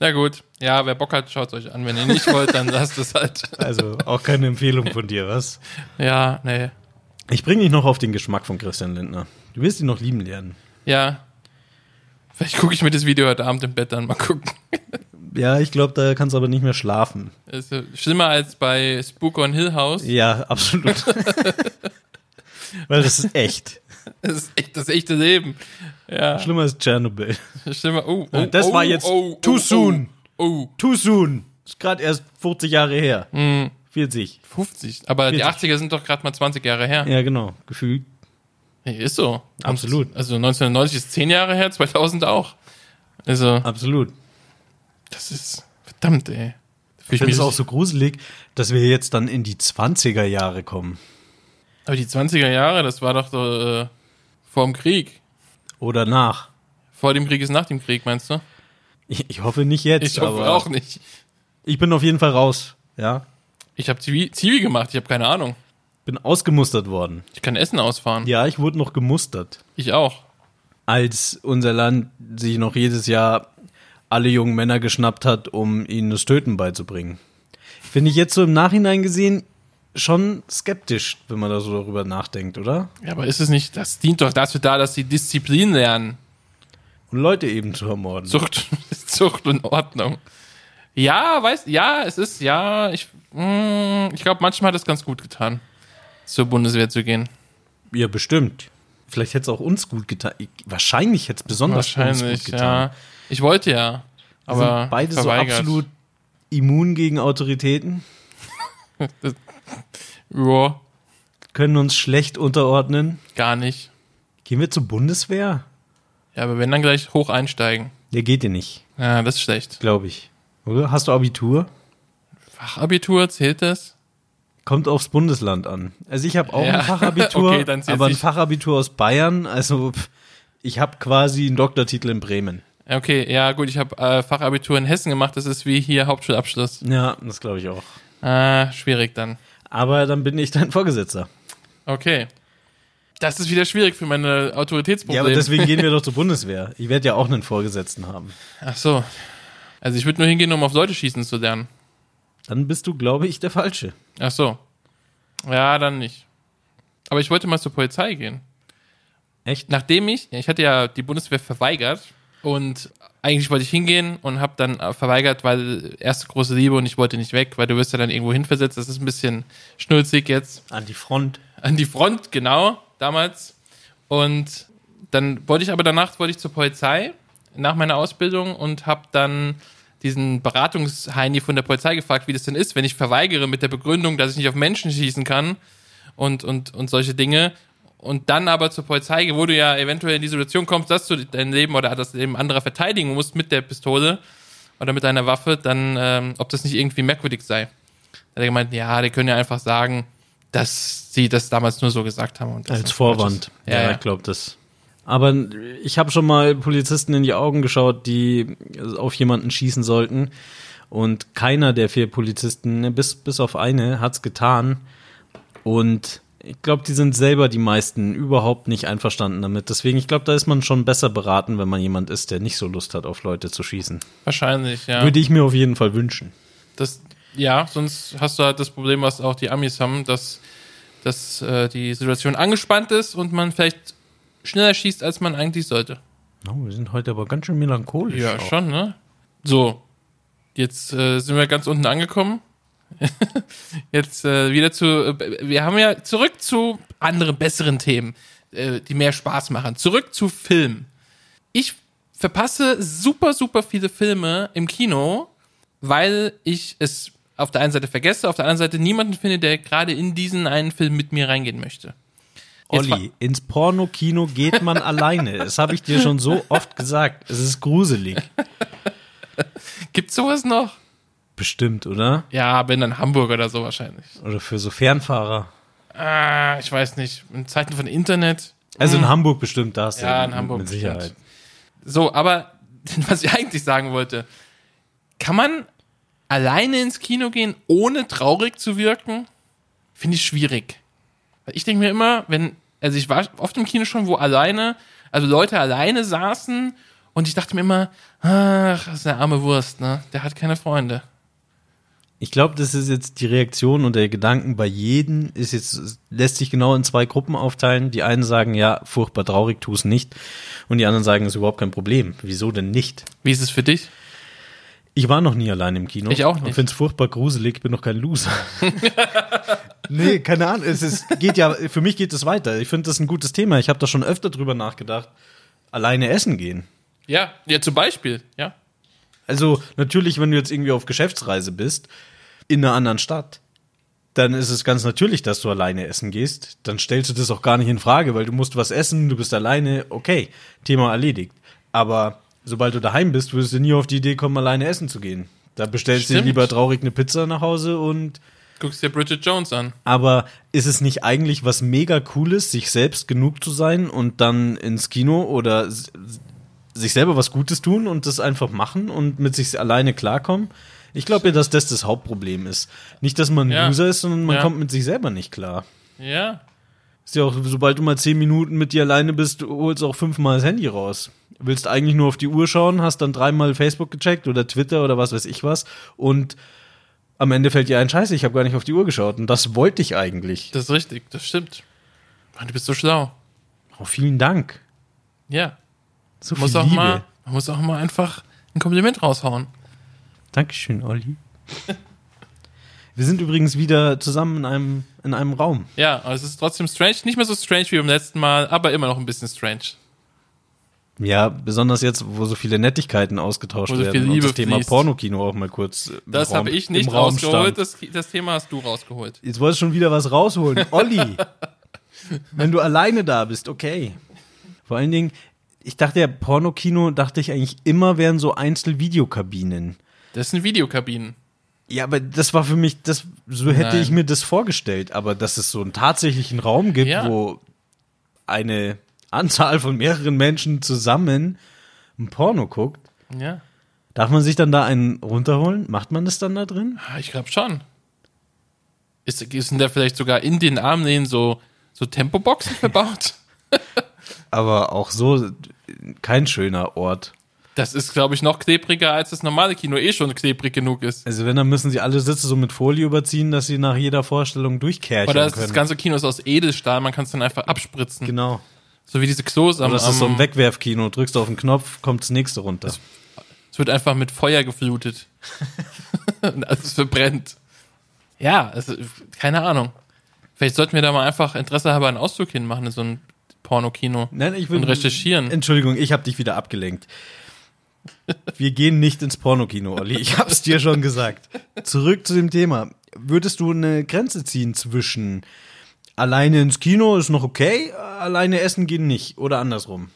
[SPEAKER 3] Na gut. Ja, wer Bock hat, schaut euch an. Wenn ihr nicht wollt, dann lasst es halt.
[SPEAKER 2] Also auch keine Empfehlung von dir, was?
[SPEAKER 3] Ja, nee.
[SPEAKER 2] Ich bringe dich noch auf den Geschmack von Christian Lindner. Du wirst ihn noch lieben lernen.
[SPEAKER 3] Ja. Vielleicht gucke ich mir das Video heute Abend im Bett an. Mal gucken.
[SPEAKER 2] Ja, ich glaube, da kannst du aber nicht mehr schlafen.
[SPEAKER 3] Ist äh, schlimmer als bei Spook on Hill House.
[SPEAKER 2] Ja, absolut. Weil das ist echt.
[SPEAKER 3] Das ist echt das echte Leben. Ja.
[SPEAKER 2] Schlimmer als Tschernobyl.
[SPEAKER 3] Schlimmer. Oh, oh,
[SPEAKER 2] Das
[SPEAKER 3] oh,
[SPEAKER 2] war jetzt
[SPEAKER 3] oh,
[SPEAKER 2] too
[SPEAKER 3] oh,
[SPEAKER 2] soon.
[SPEAKER 3] Oh, oh.
[SPEAKER 2] Too soon. Ist gerade erst 40 Jahre her.
[SPEAKER 3] Hm.
[SPEAKER 2] 40.
[SPEAKER 3] 50. Aber die
[SPEAKER 2] 40.
[SPEAKER 3] 80er sind doch gerade mal 20 Jahre her.
[SPEAKER 2] Ja, genau. Gefühlt.
[SPEAKER 3] Nee, ist so.
[SPEAKER 2] Absolut.
[SPEAKER 3] Also 1990 ist 10 Jahre her, 2000 auch. Also,
[SPEAKER 2] Absolut.
[SPEAKER 3] das ist verdammt, ey. Fühl
[SPEAKER 2] Ich finde es auch so gruselig, dass wir jetzt dann in die 20er Jahre kommen.
[SPEAKER 3] Aber die 20er Jahre, das war doch so, äh, vor dem Krieg.
[SPEAKER 2] Oder nach.
[SPEAKER 3] Vor dem Krieg ist nach dem Krieg, meinst du?
[SPEAKER 2] Ich, ich hoffe nicht jetzt.
[SPEAKER 3] Ich hoffe
[SPEAKER 2] aber
[SPEAKER 3] auch nicht.
[SPEAKER 2] Ich bin auf jeden Fall raus. Ja.
[SPEAKER 3] Ich habe Zivi, Zivi gemacht, ich habe keine Ahnung.
[SPEAKER 2] Bin ausgemustert worden.
[SPEAKER 3] Ich kann Essen ausfahren.
[SPEAKER 2] Ja, ich wurde noch gemustert.
[SPEAKER 3] Ich auch.
[SPEAKER 2] Als unser Land sich noch jedes Jahr alle jungen Männer geschnappt hat, um ihnen das Töten beizubringen. Finde ich jetzt so im Nachhinein gesehen schon skeptisch, wenn man da so darüber nachdenkt, oder?
[SPEAKER 3] Ja, aber ist es nicht, das dient doch dazu da, dass sie Disziplin lernen.
[SPEAKER 2] Und Leute eben zu ermorden.
[SPEAKER 3] Zucht, Zucht und Ordnung. Ja, weiß, ja, es ist, ja, ich, mm, ich glaube, manchmal hat es ganz gut getan, zur Bundeswehr zu gehen.
[SPEAKER 2] Ja, bestimmt. Vielleicht hätte es auch uns gut getan. Ich- Wahrscheinlich hätte es besonders uns
[SPEAKER 3] Wahrscheinlich,
[SPEAKER 2] gut getan.
[SPEAKER 3] ja. Ich wollte ja,
[SPEAKER 2] Wir
[SPEAKER 3] aber
[SPEAKER 2] sind beide
[SPEAKER 3] verweigert.
[SPEAKER 2] so absolut immun gegen Autoritäten,
[SPEAKER 3] Ja,
[SPEAKER 2] können uns schlecht unterordnen.
[SPEAKER 3] gar nicht.
[SPEAKER 2] Gehen wir zur Bundeswehr?
[SPEAKER 3] Ja, aber wenn dann gleich hoch einsteigen.
[SPEAKER 2] Der geht dir nicht,
[SPEAKER 3] Ja, das ist schlecht.
[SPEAKER 2] glaube ich. Oder? Hast du Abitur?
[SPEAKER 3] Fachabitur, zählt das?
[SPEAKER 2] Kommt aufs Bundesland an. Also ich habe auch
[SPEAKER 3] Ja.
[SPEAKER 2] ein Fachabitur,
[SPEAKER 3] Okay,
[SPEAKER 2] aber ein. Fachabitur aus Bayern. Also ich habe quasi einen Doktortitel in Bremen.
[SPEAKER 3] Okay, ja gut, ich habe äh, Fachabitur in Hessen gemacht, das ist wie hier Hauptschulabschluss.
[SPEAKER 2] Ja, das glaube ich auch.
[SPEAKER 3] Ah, schwierig dann.
[SPEAKER 2] Aber dann bin ich dein Vorgesetzter.
[SPEAKER 3] Okay. Das ist wieder schwierig für meine
[SPEAKER 2] Ja,
[SPEAKER 3] Autoritätsprobleme.
[SPEAKER 2] aber deswegen gehen wir doch zur Bundeswehr. Ich werde ja auch einen Vorgesetzten haben.
[SPEAKER 3] Ach so. Also ich würde nur hingehen, um auf Leute schießen zu lernen.
[SPEAKER 2] Dann bist du, glaube ich, der Falsche.
[SPEAKER 3] Ach so. Ja, dann nicht. Aber ich wollte mal zur Polizei gehen.
[SPEAKER 2] Echt?
[SPEAKER 3] Nachdem ich, ich hatte ja die Bundeswehr verweigert und eigentlich wollte ich hingehen und habe dann verweigert, weil erste große Liebe und ich wollte nicht weg, weil du wirst ja dann irgendwo hinversetzt. Das ist ein bisschen schnulzig jetzt.
[SPEAKER 2] An die Front.
[SPEAKER 3] An die Front, genau, damals. Und dann wollte ich aber danach wollte ich zur Polizei nach meiner Ausbildung und habe dann diesen Beratungsheini von der Polizei gefragt, wie das denn ist, wenn ich verweigere mit der Begründung, dass ich nicht auf Menschen schießen kann und, und, und solche Dinge. Und dann aber zur Polizei, gehe, wo du ja eventuell in die Situation kommst, dass du dein Leben oder das Leben anderer verteidigen musst mit der Pistole oder mit deiner Waffe, dann, ähm, ob das nicht irgendwie merkwürdig sei. Da hat er gemeint, ja, die können ja einfach sagen, dass sie das damals nur so gesagt haben.
[SPEAKER 2] Als Vorwand.
[SPEAKER 3] Ja, ja.
[SPEAKER 2] ich glaube das. Aber ich habe schon mal Polizisten in die Augen geschaut, die auf jemanden schießen sollten. Und keiner der vier Polizisten, ne, bis, bis auf eine, hat's getan. Und ich glaube, die sind selber die meisten überhaupt nicht einverstanden damit. Deswegen, ich glaube, da ist man schon besser beraten, wenn man jemand ist, der nicht so Lust hat, auf Leute zu schießen.
[SPEAKER 3] Wahrscheinlich, ja.
[SPEAKER 2] Würde ich mir auf jeden Fall wünschen.
[SPEAKER 3] Das, ja, sonst hast du halt das Problem, was auch die Amis haben, dass, dass äh, die Situation angespannt ist und man vielleicht schneller schießt, als man eigentlich sollte.
[SPEAKER 2] Oh, wir sind heute aber ganz schön melancholisch.
[SPEAKER 3] Ja,
[SPEAKER 2] auch.
[SPEAKER 3] schon, ne? So, jetzt äh, sind wir ganz unten angekommen. jetzt äh, wieder zu, äh, wir haben ja zurück zu anderen, besseren Themen, äh, die mehr Spaß machen. Zurück zu Film. Ich verpasse super, super viele Filme im Kino, weil ich es auf der einen Seite vergesse, auf der anderen Seite niemanden finde, der gerade in diesen einen Film mit mir reingehen möchte.
[SPEAKER 2] Olli, ins Pornokino geht man alleine. Das habe ich dir schon so oft gesagt. Es ist gruselig.
[SPEAKER 3] Gibt's sowas noch?
[SPEAKER 2] Bestimmt, oder?
[SPEAKER 3] Ja, wenn dann Hamburg oder so wahrscheinlich.
[SPEAKER 2] Oder für so Fernfahrer.
[SPEAKER 3] Ah, ich weiß nicht. In Zeiten von Internet.
[SPEAKER 2] Also in Hamburg bestimmt das.
[SPEAKER 3] Hm. Ja, in Hamburg
[SPEAKER 2] Mit Sicherheit.
[SPEAKER 3] bestimmt. So, aber was ich eigentlich sagen wollte, kann man alleine ins Kino gehen, ohne traurig zu wirken? Finde ich schwierig. Ich denke mir immer, wenn, also ich war oft im Kino schon, wo alleine, also Leute alleine saßen und ich dachte mir immer, ach, das ist eine arme Wurst, ne? Der hat keine Freunde.
[SPEAKER 2] Ich glaube, das ist jetzt die Reaktion und der Gedanken bei jedem ist jetzt, lässt sich genau in zwei Gruppen aufteilen. Die einen sagen, ja, furchtbar traurig, tu es nicht. Und die anderen sagen, es ist überhaupt kein Problem. Wieso denn nicht?
[SPEAKER 3] Wie ist es für dich?
[SPEAKER 2] Ich war noch nie allein im Kino.
[SPEAKER 3] Ich auch nicht.
[SPEAKER 2] Und finde es furchtbar gruselig, ich bin noch kein Loser. nee, keine Ahnung. Es ist, geht ja, für mich geht es weiter. Ich finde das ein gutes Thema. Ich habe da schon öfter drüber nachgedacht. Alleine essen gehen.
[SPEAKER 3] Ja, ja, zum Beispiel, ja.
[SPEAKER 2] Also natürlich, wenn du jetzt irgendwie auf Geschäftsreise bist, in einer anderen Stadt, dann ist es ganz natürlich, dass du alleine essen gehst. Dann stellst du das auch gar nicht in Frage, weil du musst was essen, du bist alleine, okay, Thema erledigt. Aber sobald du daheim bist, würdest du nie auf die Idee kommen, alleine essen zu gehen. Da bestellst du lieber traurig eine Pizza nach Hause und
[SPEAKER 3] Guckst dir Bridget Jones an.
[SPEAKER 2] aber ist es nicht eigentlich was mega cooles, sich selbst genug zu sein und dann ins Kino oder sich selber was Gutes tun und das einfach machen und mit sich alleine klarkommen? Ich glaube ja, dass das das Hauptproblem ist. Nicht, dass man ein
[SPEAKER 3] Ja.
[SPEAKER 2] Loser ist, sondern man
[SPEAKER 3] Ja.
[SPEAKER 2] kommt mit sich selber nicht klar.
[SPEAKER 3] Ja.
[SPEAKER 2] Ist ja auch, sobald du mal zehn Minuten mit dir alleine bist, holst du auch fünfmal das Handy raus. Willst eigentlich nur auf die Uhr schauen, hast dann dreimal Facebook gecheckt oder Twitter oder was weiß ich was und am Ende fällt dir ein Scheiße, ich habe gar nicht auf die Uhr geschaut und das wollte ich eigentlich.
[SPEAKER 3] Das ist richtig, das stimmt. Mann, du bist so schlau.
[SPEAKER 2] Oh, vielen Dank.
[SPEAKER 3] Ja.
[SPEAKER 2] So
[SPEAKER 3] Muss
[SPEAKER 2] viel
[SPEAKER 3] auch
[SPEAKER 2] Liebe.
[SPEAKER 3] mal, man muss auch mal einfach ein Kompliment raushauen.
[SPEAKER 2] Dankeschön, Olli. Wir sind übrigens wieder zusammen in einem, in einem Raum.
[SPEAKER 3] Ja, aber es ist trotzdem strange. Nicht mehr so strange wie beim letzten Mal, aber immer noch ein bisschen strange.
[SPEAKER 2] Ja, besonders jetzt, wo so viele Nettigkeiten ausgetauscht
[SPEAKER 3] so
[SPEAKER 2] werden und das Thema
[SPEAKER 3] fließt.
[SPEAKER 2] Pornokino auch mal kurz
[SPEAKER 3] Das habe ich nicht rausgeholt, das, das Thema hast du rausgeholt.
[SPEAKER 2] Jetzt wolltest du schon wieder was rausholen. Olli, wenn du alleine da bist, okay. Vor allen Dingen, ich dachte ja, Pornokino, dachte ich eigentlich immer, wären so Einzelvideokabinen.
[SPEAKER 3] Das sind Videokabinen.
[SPEAKER 2] Ja, aber das war für mich, das, so hätte
[SPEAKER 3] Nein.
[SPEAKER 2] ich mir das vorgestellt. Aber dass es so einen tatsächlichen Raum gibt,
[SPEAKER 3] Ja.
[SPEAKER 2] wo eine Anzahl von mehreren Menschen zusammen ein Porno guckt,
[SPEAKER 3] Ja.
[SPEAKER 2] darf man sich dann da einen runterholen? Macht man das dann da drin?
[SPEAKER 3] Ah, Ich glaube schon. Ist, ist denn da vielleicht sogar in den Armlehnen so, so Tempoboxen verbaut?
[SPEAKER 2] Aber auch so kein schöner Ort.
[SPEAKER 3] Das ist, glaube ich, noch klebriger, als das normale Kino eh schon klebrig genug ist.
[SPEAKER 2] Also wenn, dann müssen sie alle Sitze so mit Folie überziehen, dass sie nach jeder Vorstellung durchkärchern
[SPEAKER 3] Oder das,
[SPEAKER 2] können.
[SPEAKER 3] das ganze Kino ist aus Edelstahl, man kann es dann einfach abspritzen.
[SPEAKER 2] genau.
[SPEAKER 3] So wie diese Klos am,
[SPEAKER 2] Oder das ist so ein Wegwerfkino. Drückst du auf den Knopf, kommt das nächste runter.
[SPEAKER 3] Es wird einfach mit Feuer geflutet. Und alles verbrennt. Ja, es, keine Ahnung. Vielleicht sollten wir da mal einfach Interesse halber einen Auszug hinmachen in so ein Pornokino.
[SPEAKER 2] Nein, ich will
[SPEAKER 3] Und recherchieren.
[SPEAKER 2] Entschuldigung, ich habe dich wieder abgelenkt. Wir gehen nicht ins Pornokino, Olli. Ich hab's dir schon gesagt. Zurück zu dem Thema. Würdest du eine Grenze ziehen zwischen alleine ins Kino ist noch okay, alleine essen gehen nicht oder andersrum?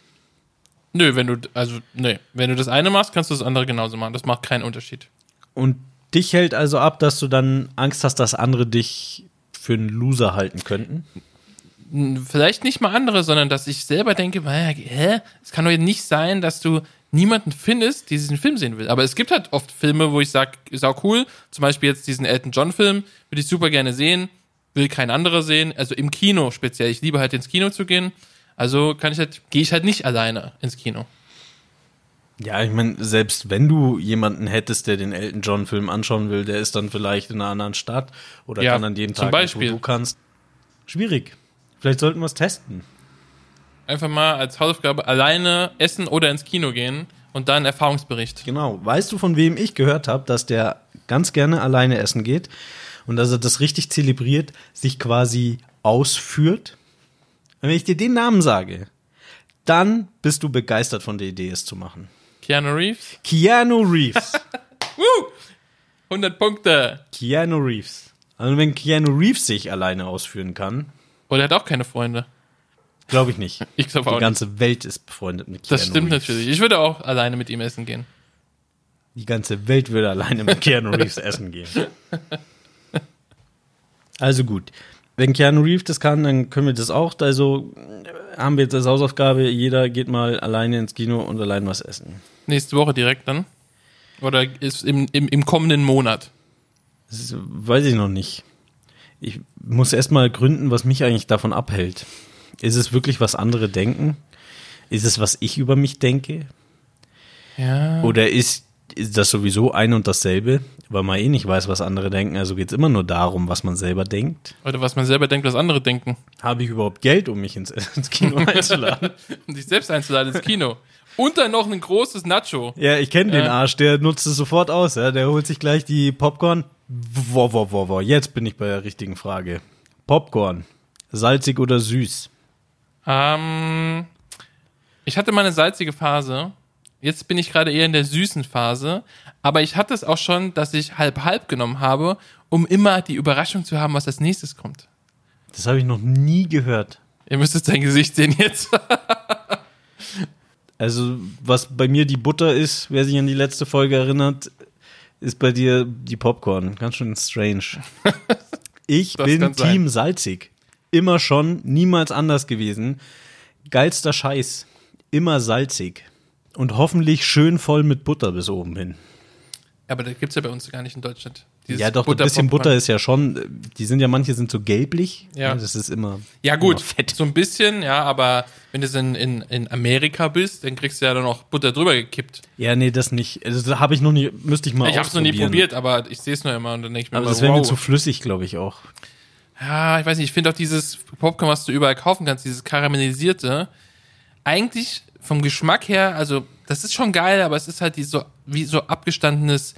[SPEAKER 3] Nö, wenn du, also, nee. Wenn du das eine machst, kannst du das andere genauso machen. Das macht keinen Unterschied.
[SPEAKER 2] Und dich hält also ab, dass du dann Angst hast, dass andere dich für einen Loser halten könnten?
[SPEAKER 3] Vielleicht nicht mal andere, sondern dass ich selber denke, hä? Es kann doch nicht sein, dass du niemanden findest, der diesen Film sehen will. Aber es gibt halt oft Filme, wo ich sage, ist auch cool. Zum Beispiel jetzt diesen Elton John Film, würde ich super gerne sehen, will kein anderer sehen. Also im Kino speziell. Ich liebe halt ins Kino zu gehen. Also kann ich halt, gehe ich halt nicht alleine ins Kino.
[SPEAKER 2] Ja, ich meine, selbst wenn du jemanden hättest, der den Elton John Film anschauen will, der ist dann vielleicht in einer anderen Stadt oder
[SPEAKER 3] Ja,
[SPEAKER 2] kann an jeden Tag, nicht, wo
[SPEAKER 3] Beispiel.
[SPEAKER 2] du kannst. Schwierig. Vielleicht sollten wir es testen.
[SPEAKER 3] Einfach mal als Hausaufgabe alleine essen oder ins Kino gehen und dann Erfahrungsbericht.
[SPEAKER 2] Genau. Weißt du, von wem ich gehört habe, dass der ganz gerne alleine essen geht und dass er das richtig zelebriert, sich quasi ausführt? Wenn ich dir den Namen sage, dann bist du begeistert von der Idee, es zu machen.
[SPEAKER 3] Keanu Reeves.
[SPEAKER 2] Keanu Reeves.
[SPEAKER 3] 100 Punkte.
[SPEAKER 2] Keanu Reeves. Also wenn Keanu Reeves sich alleine ausführen kann,
[SPEAKER 3] Oder er hat auch keine Freunde.
[SPEAKER 2] glaube ich nicht.
[SPEAKER 3] Ich glaube
[SPEAKER 2] Die
[SPEAKER 3] auch nicht.
[SPEAKER 2] ganze Welt ist befreundet mit Keanu
[SPEAKER 3] Das stimmt
[SPEAKER 2] Reeves.
[SPEAKER 3] natürlich. Ich würde auch alleine mit ihm essen gehen.
[SPEAKER 2] Die ganze Welt würde alleine mit Keanu Reeves essen gehen. Also gut. Wenn Keanu Reeves das kann, dann können wir das auch. Also äh, haben wir jetzt als Hausaufgabe, jeder geht mal alleine ins Kino und allein was essen.
[SPEAKER 3] Nächste Woche direkt dann? Oder ist im, im, im kommenden Monat?
[SPEAKER 2] Das weiß ich noch nicht. Ich muss erst mal gründen, was mich eigentlich davon abhält. Ist es wirklich, was andere denken? Ist es, was ich über mich denke?
[SPEAKER 3] Ja.
[SPEAKER 2] Oder ist, ist das sowieso ein und dasselbe? Weil man eh nicht weiß, was andere denken. Also geht es immer nur darum, was man selber denkt.
[SPEAKER 3] Oder was man selber denkt, was andere denken.
[SPEAKER 2] Habe ich überhaupt Geld, um mich ins, ins Kino einzuladen?
[SPEAKER 3] Um sich selbst einzuladen ins Kino. Und dann noch ein großes Nacho.
[SPEAKER 2] ja, ich kenne den. Arsch, der nutzt es sofort aus. Ja? Der holt sich gleich die Popcorn. Wo, wo, wo, wo. Jetzt bin ich bei der richtigen Frage. Popcorn. Salzig oder süß?
[SPEAKER 3] Ähm, ich hatte mal eine salzige Phase. Jetzt bin ich gerade eher in der süßen Phase. Aber ich hatte es auch schon, dass ich halb-halb genommen habe, um immer die Überraschung zu haben, was als nächstes kommt.
[SPEAKER 2] Das habe ich noch nie gehört.
[SPEAKER 3] Ihr müsstet sein Gesicht sehen jetzt.
[SPEAKER 2] Also, was bei mir die Butter ist, wer sich an die letzte Folge erinnert, ist bei dir die Popcorn. Ganz schön strange. Ich bin. Team salzig. Immer schon, niemals anders gewesen. Geilster Scheiß. Immer salzig. Und hoffentlich schön voll mit Butter bis oben hin.
[SPEAKER 3] Aber das gibt's ja bei uns gar nicht in Deutschland. Dieses
[SPEAKER 2] ja, doch, ein bisschen. Butter ist ja schon, die sind ja, manche sind so gelblich.
[SPEAKER 3] Ja.
[SPEAKER 2] Das ist immer.
[SPEAKER 3] Ja, gut,
[SPEAKER 2] Immer fett.
[SPEAKER 3] so ein bisschen, ja, aber wenn du in, in, in Amerika bist, dann kriegst du ja dann noch Butter drüber gekippt.
[SPEAKER 2] Ja, nee, das nicht. Also, das habe ich noch nie, müsste ich mal
[SPEAKER 3] ich hab's noch nie probiert, aber ich sehe es nur immer und dann denke ich mir
[SPEAKER 2] Aber das wäre mir
[SPEAKER 3] wow.
[SPEAKER 2] zu flüssig, glaube ich auch.
[SPEAKER 3] Ja, ich weiß nicht, ich finde auch dieses Popcorn, was du überall kaufen kannst, dieses karamellisierte, eigentlich vom Geschmack her, also das ist schon geil, aber es ist halt die so, wie so abgestandenes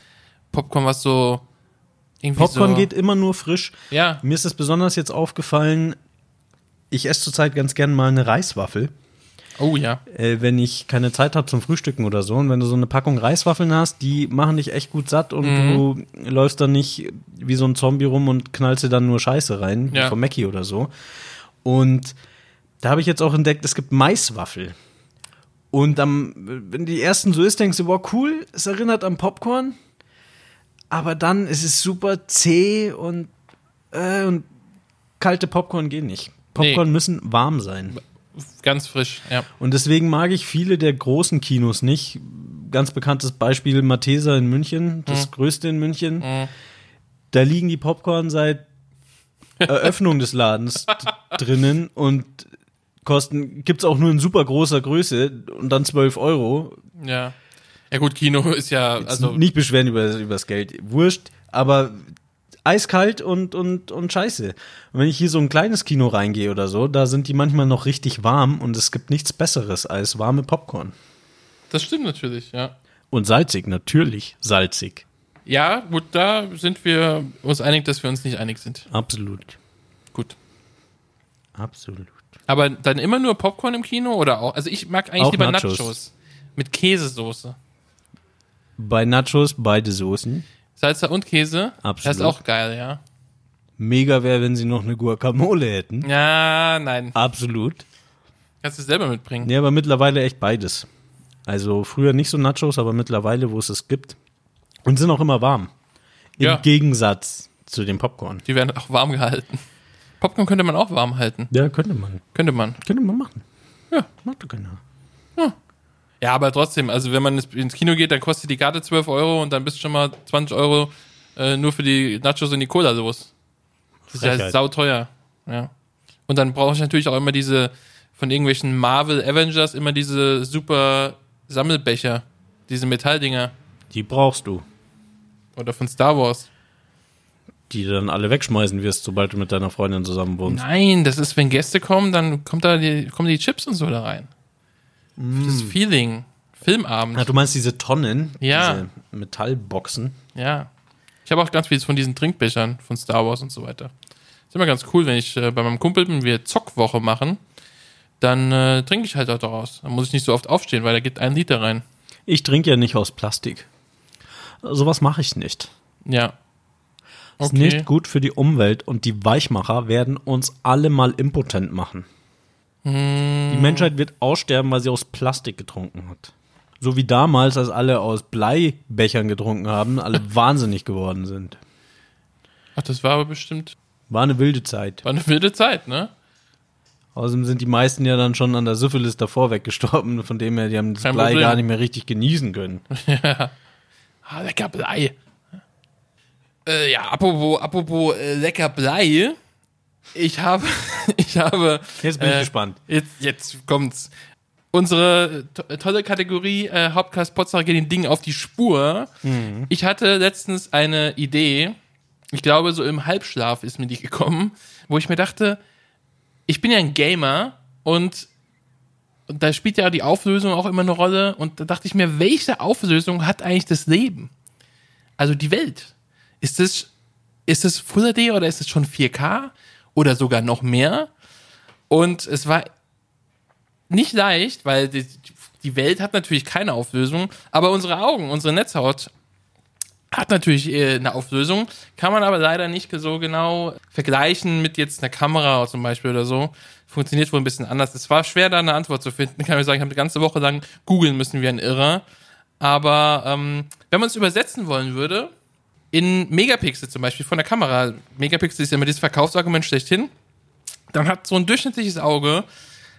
[SPEAKER 3] Popcorn, was so irgendwie
[SPEAKER 2] Popcorn
[SPEAKER 3] so,
[SPEAKER 2] geht immer nur frisch.
[SPEAKER 3] Ja,
[SPEAKER 2] Mir ist es besonders jetzt aufgefallen, ich esse zurzeit ganz gern mal eine Reiswaffel,
[SPEAKER 3] oh ja.
[SPEAKER 2] äh, wenn ich keine Zeit habe zum Frühstücken oder so. Und wenn du so eine Packung Reiswaffeln hast, die machen dich echt gut satt und
[SPEAKER 3] Mhm.
[SPEAKER 2] du läufst dann nicht wie so ein Zombie rum und knallst dir dann nur Scheiße rein, wie
[SPEAKER 3] Ja.
[SPEAKER 2] von Mackie oder so. Und da habe ich jetzt auch entdeckt, es gibt Maiswaffel. Und am, wenn die ersten so ist, denkst du, wow, cool, es erinnert an Popcorn. Aber dann ist es super zäh und, äh, und kalte Popcorn gehen nicht. Popcorn
[SPEAKER 3] Nee.
[SPEAKER 2] müssen warm sein.
[SPEAKER 3] Ganz frisch, ja.
[SPEAKER 2] Und deswegen mag ich viele der großen Kinos nicht. Ganz bekanntes Beispiel Mathesa in München, das größte in München.
[SPEAKER 3] Mhm.
[SPEAKER 2] Da liegen die Popcorn seit Eröffnung des Ladens drinnen und kosten, gibt's auch nur in super großer Größe und dann 12 Euro.
[SPEAKER 3] Ja. Ja gut, Kino ist ja,
[SPEAKER 2] Also
[SPEAKER 3] also
[SPEAKER 2] nicht beschweren über, über das Geld. Wurscht, aber eiskalt und, und, und scheiße. Und wenn ich hier so ein kleines Kino reingehe oder so, da sind die manchmal noch richtig warm und es gibt nichts Besseres als warme Popcorn.
[SPEAKER 3] das stimmt natürlich, ja.
[SPEAKER 2] Und salzig, natürlich salzig.
[SPEAKER 3] Ja, gut, da sind wir uns einig, dass wir uns nicht einig sind.
[SPEAKER 2] Absolut.
[SPEAKER 3] Gut.
[SPEAKER 2] Absolut.
[SPEAKER 3] Aber dann immer nur Popcorn im Kino oder auch? Also ich mag eigentlich
[SPEAKER 2] Auch
[SPEAKER 3] lieber Nachos.
[SPEAKER 2] Nachos.
[SPEAKER 3] Mit Käsesoße.
[SPEAKER 2] Bei Nachos beide Soßen.
[SPEAKER 3] Salsa und Käse.
[SPEAKER 2] Absolut.
[SPEAKER 3] Das ist auch geil, ja.
[SPEAKER 2] Mega wäre, wenn sie noch eine Guacamole hätten.
[SPEAKER 3] Ja, nein.
[SPEAKER 2] Absolut.
[SPEAKER 3] Kannst du es selber mitbringen.
[SPEAKER 2] Nee, aber mittlerweile echt beides. Also früher nicht so Nachos, aber mittlerweile, wo es es gibt. Und sind auch immer warm. Im
[SPEAKER 3] Ja.
[SPEAKER 2] Gegensatz zu dem Popcorn.
[SPEAKER 3] Die werden auch warm gehalten. Popcorn könnte man auch warm halten.
[SPEAKER 2] Ja, könnte man.
[SPEAKER 3] Könnte man.
[SPEAKER 2] Könnte man machen.
[SPEAKER 3] Ja.
[SPEAKER 2] Macht doch keiner.
[SPEAKER 3] Ja, aber trotzdem, also wenn man ins Kino geht, dann kostet die Karte 12 Euro und dann bist du schon mal 20 Euro äh, nur für die Nachos und die Cola los. Das ist ja
[SPEAKER 2] Frechheit.
[SPEAKER 3] sauteuer. Ja. Und dann brauche ich natürlich auch immer diese, von irgendwelchen Marvel Avengers, immer diese super Sammelbecher. Diese Metalldinger.
[SPEAKER 2] Die brauchst du.
[SPEAKER 3] Oder von Star Wars.
[SPEAKER 2] Die du dann alle wegschmeißen wirst, sobald du mit deiner Freundin zusammen wohnst.
[SPEAKER 3] Nein, das ist, wenn Gäste kommen, dann kommt da die, kommen die Chips und so da rein. Das Feeling. Filmabend.
[SPEAKER 2] Ach, du meinst diese Tonnen?
[SPEAKER 3] Ja.
[SPEAKER 2] Diese Metallboxen?
[SPEAKER 3] Ja. Ich habe auch ganz viel von diesen Trinkbechern von Star Wars und so weiter. Ist immer ganz cool, wenn ich äh, bei meinem Kumpel bin, wir Zockwoche machen, dann äh, trinke ich halt auch daraus. Dann muss ich nicht so oft aufstehen, weil da geht ein Liter rein.
[SPEAKER 2] Ich trinke ja nicht aus Plastik. Sowas mache ich nicht.
[SPEAKER 3] Ja.
[SPEAKER 2] Ist nicht gut für die Umwelt und die Weichmacher werden uns alle mal impotent machen. Die Menschheit wird aussterben, weil sie aus Plastik getrunken hat. So wie damals, als alle aus Bleibechern getrunken haben, alle wahnsinnig geworden sind.
[SPEAKER 3] Ach, das war aber bestimmt,
[SPEAKER 2] War eine wilde Zeit.
[SPEAKER 3] war eine wilde Zeit, ne?
[SPEAKER 2] Außerdem sind die meisten ja dann schon an der Syphilis davor weggestorben, von dem her, die haben das
[SPEAKER 3] Kein
[SPEAKER 2] Blei
[SPEAKER 3] Problem.
[SPEAKER 2] gar nicht mehr richtig genießen können.
[SPEAKER 3] Ah, lecker Blei. Äh, ja, apropos, apropos äh, lecker Blei. Ich habe, ich habe.
[SPEAKER 2] Jetzt bin ich
[SPEAKER 3] äh,
[SPEAKER 2] gespannt.
[SPEAKER 3] Jetzt, jetzt kommt's. Unsere to tolle Kategorie äh, Hauptcast Potsdam geht den Dingen auf die Spur.
[SPEAKER 2] Mhm.
[SPEAKER 3] Ich hatte letztens eine Idee. Ich glaube, so im Halbschlaf ist mir die gekommen, wo ich mir dachte, ich bin ja ein Gamer und und da spielt ja die Auflösung auch immer eine Rolle. Und da dachte ich mir, welche Auflösung hat eigentlich das Leben? Also die Welt. Ist es, ist es Full HD oder ist es schon 4K? Oder sogar noch mehr? Und es war nicht leicht, weil die, die Welt hat natürlich keine Auflösung, aber unsere Augen, unsere Netzhaut hat natürlich äh, eine Auflösung, kann man aber leider nicht so genau vergleichen mit jetzt einer Kamera zum Beispiel oder so. Funktioniert wohl ein bisschen anders. Es war schwer, da eine Antwort zu finden. Kann ich sagen, ich habe eine ganze Woche lang googeln müssen wie ein Irrer. Aber ähm, wenn man es übersetzen wollen würde, in Megapixel zum Beispiel von der Kamera, Megapixel ist ja immer dieses Verkaufsargument schlechthin, dann hat so ein durchschnittliches Auge,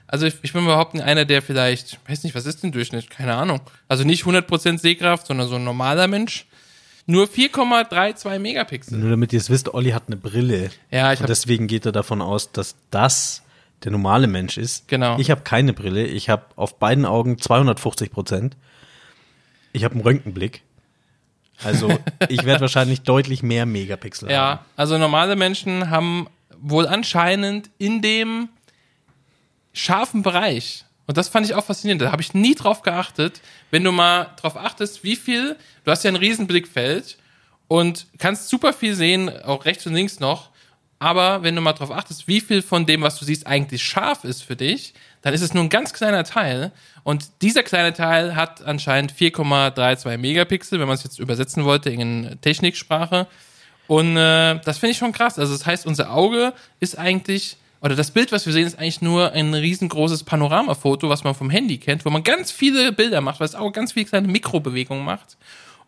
[SPEAKER 3] also ich, ich bin behaupten, einer, der vielleicht, weiß nicht, was ist denn Durchschnitt? Keine Ahnung. Also nicht 100% Sehkraft, sondern so ein normaler Mensch. Nur 4,32 Megapixel.
[SPEAKER 2] Nur damit ihr es wisst, Olli hat eine Brille.
[SPEAKER 3] Ja, ich
[SPEAKER 2] Und
[SPEAKER 3] habe
[SPEAKER 2] deswegen geht er davon aus, dass das der normale Mensch ist.
[SPEAKER 3] Genau.
[SPEAKER 2] Ich habe keine Brille. Ich habe auf beiden Augen 250 Prozent. Ich habe einen Röntgenblick. Also ich werde wahrscheinlich deutlich mehr Megapixel haben.
[SPEAKER 3] Ja, also normale Menschen haben wohl anscheinend in dem scharfen Bereich, und das fand ich auch faszinierend, da habe ich nie drauf geachtet, wenn du mal drauf achtest, wie viel, du hast ja ein riesen Blickfeld und kannst super viel sehen, auch rechts und links noch, aber wenn du mal drauf achtest, wie viel von dem, was du siehst, eigentlich scharf ist für dich, dann ist es nur ein ganz kleiner Teil. Und dieser kleine Teil hat anscheinend 4,32 Megapixel, wenn man es jetzt übersetzen wollte in Techniksprache. Und äh, das finde ich schon krass. Also das heißt, unser Auge ist eigentlich, oder das Bild, was wir sehen, ist eigentlich nur ein riesengroßes Panoramafoto, was man vom Handy kennt, wo man ganz viele Bilder macht, weil das Auge ganz viele kleine Mikrobewegungen macht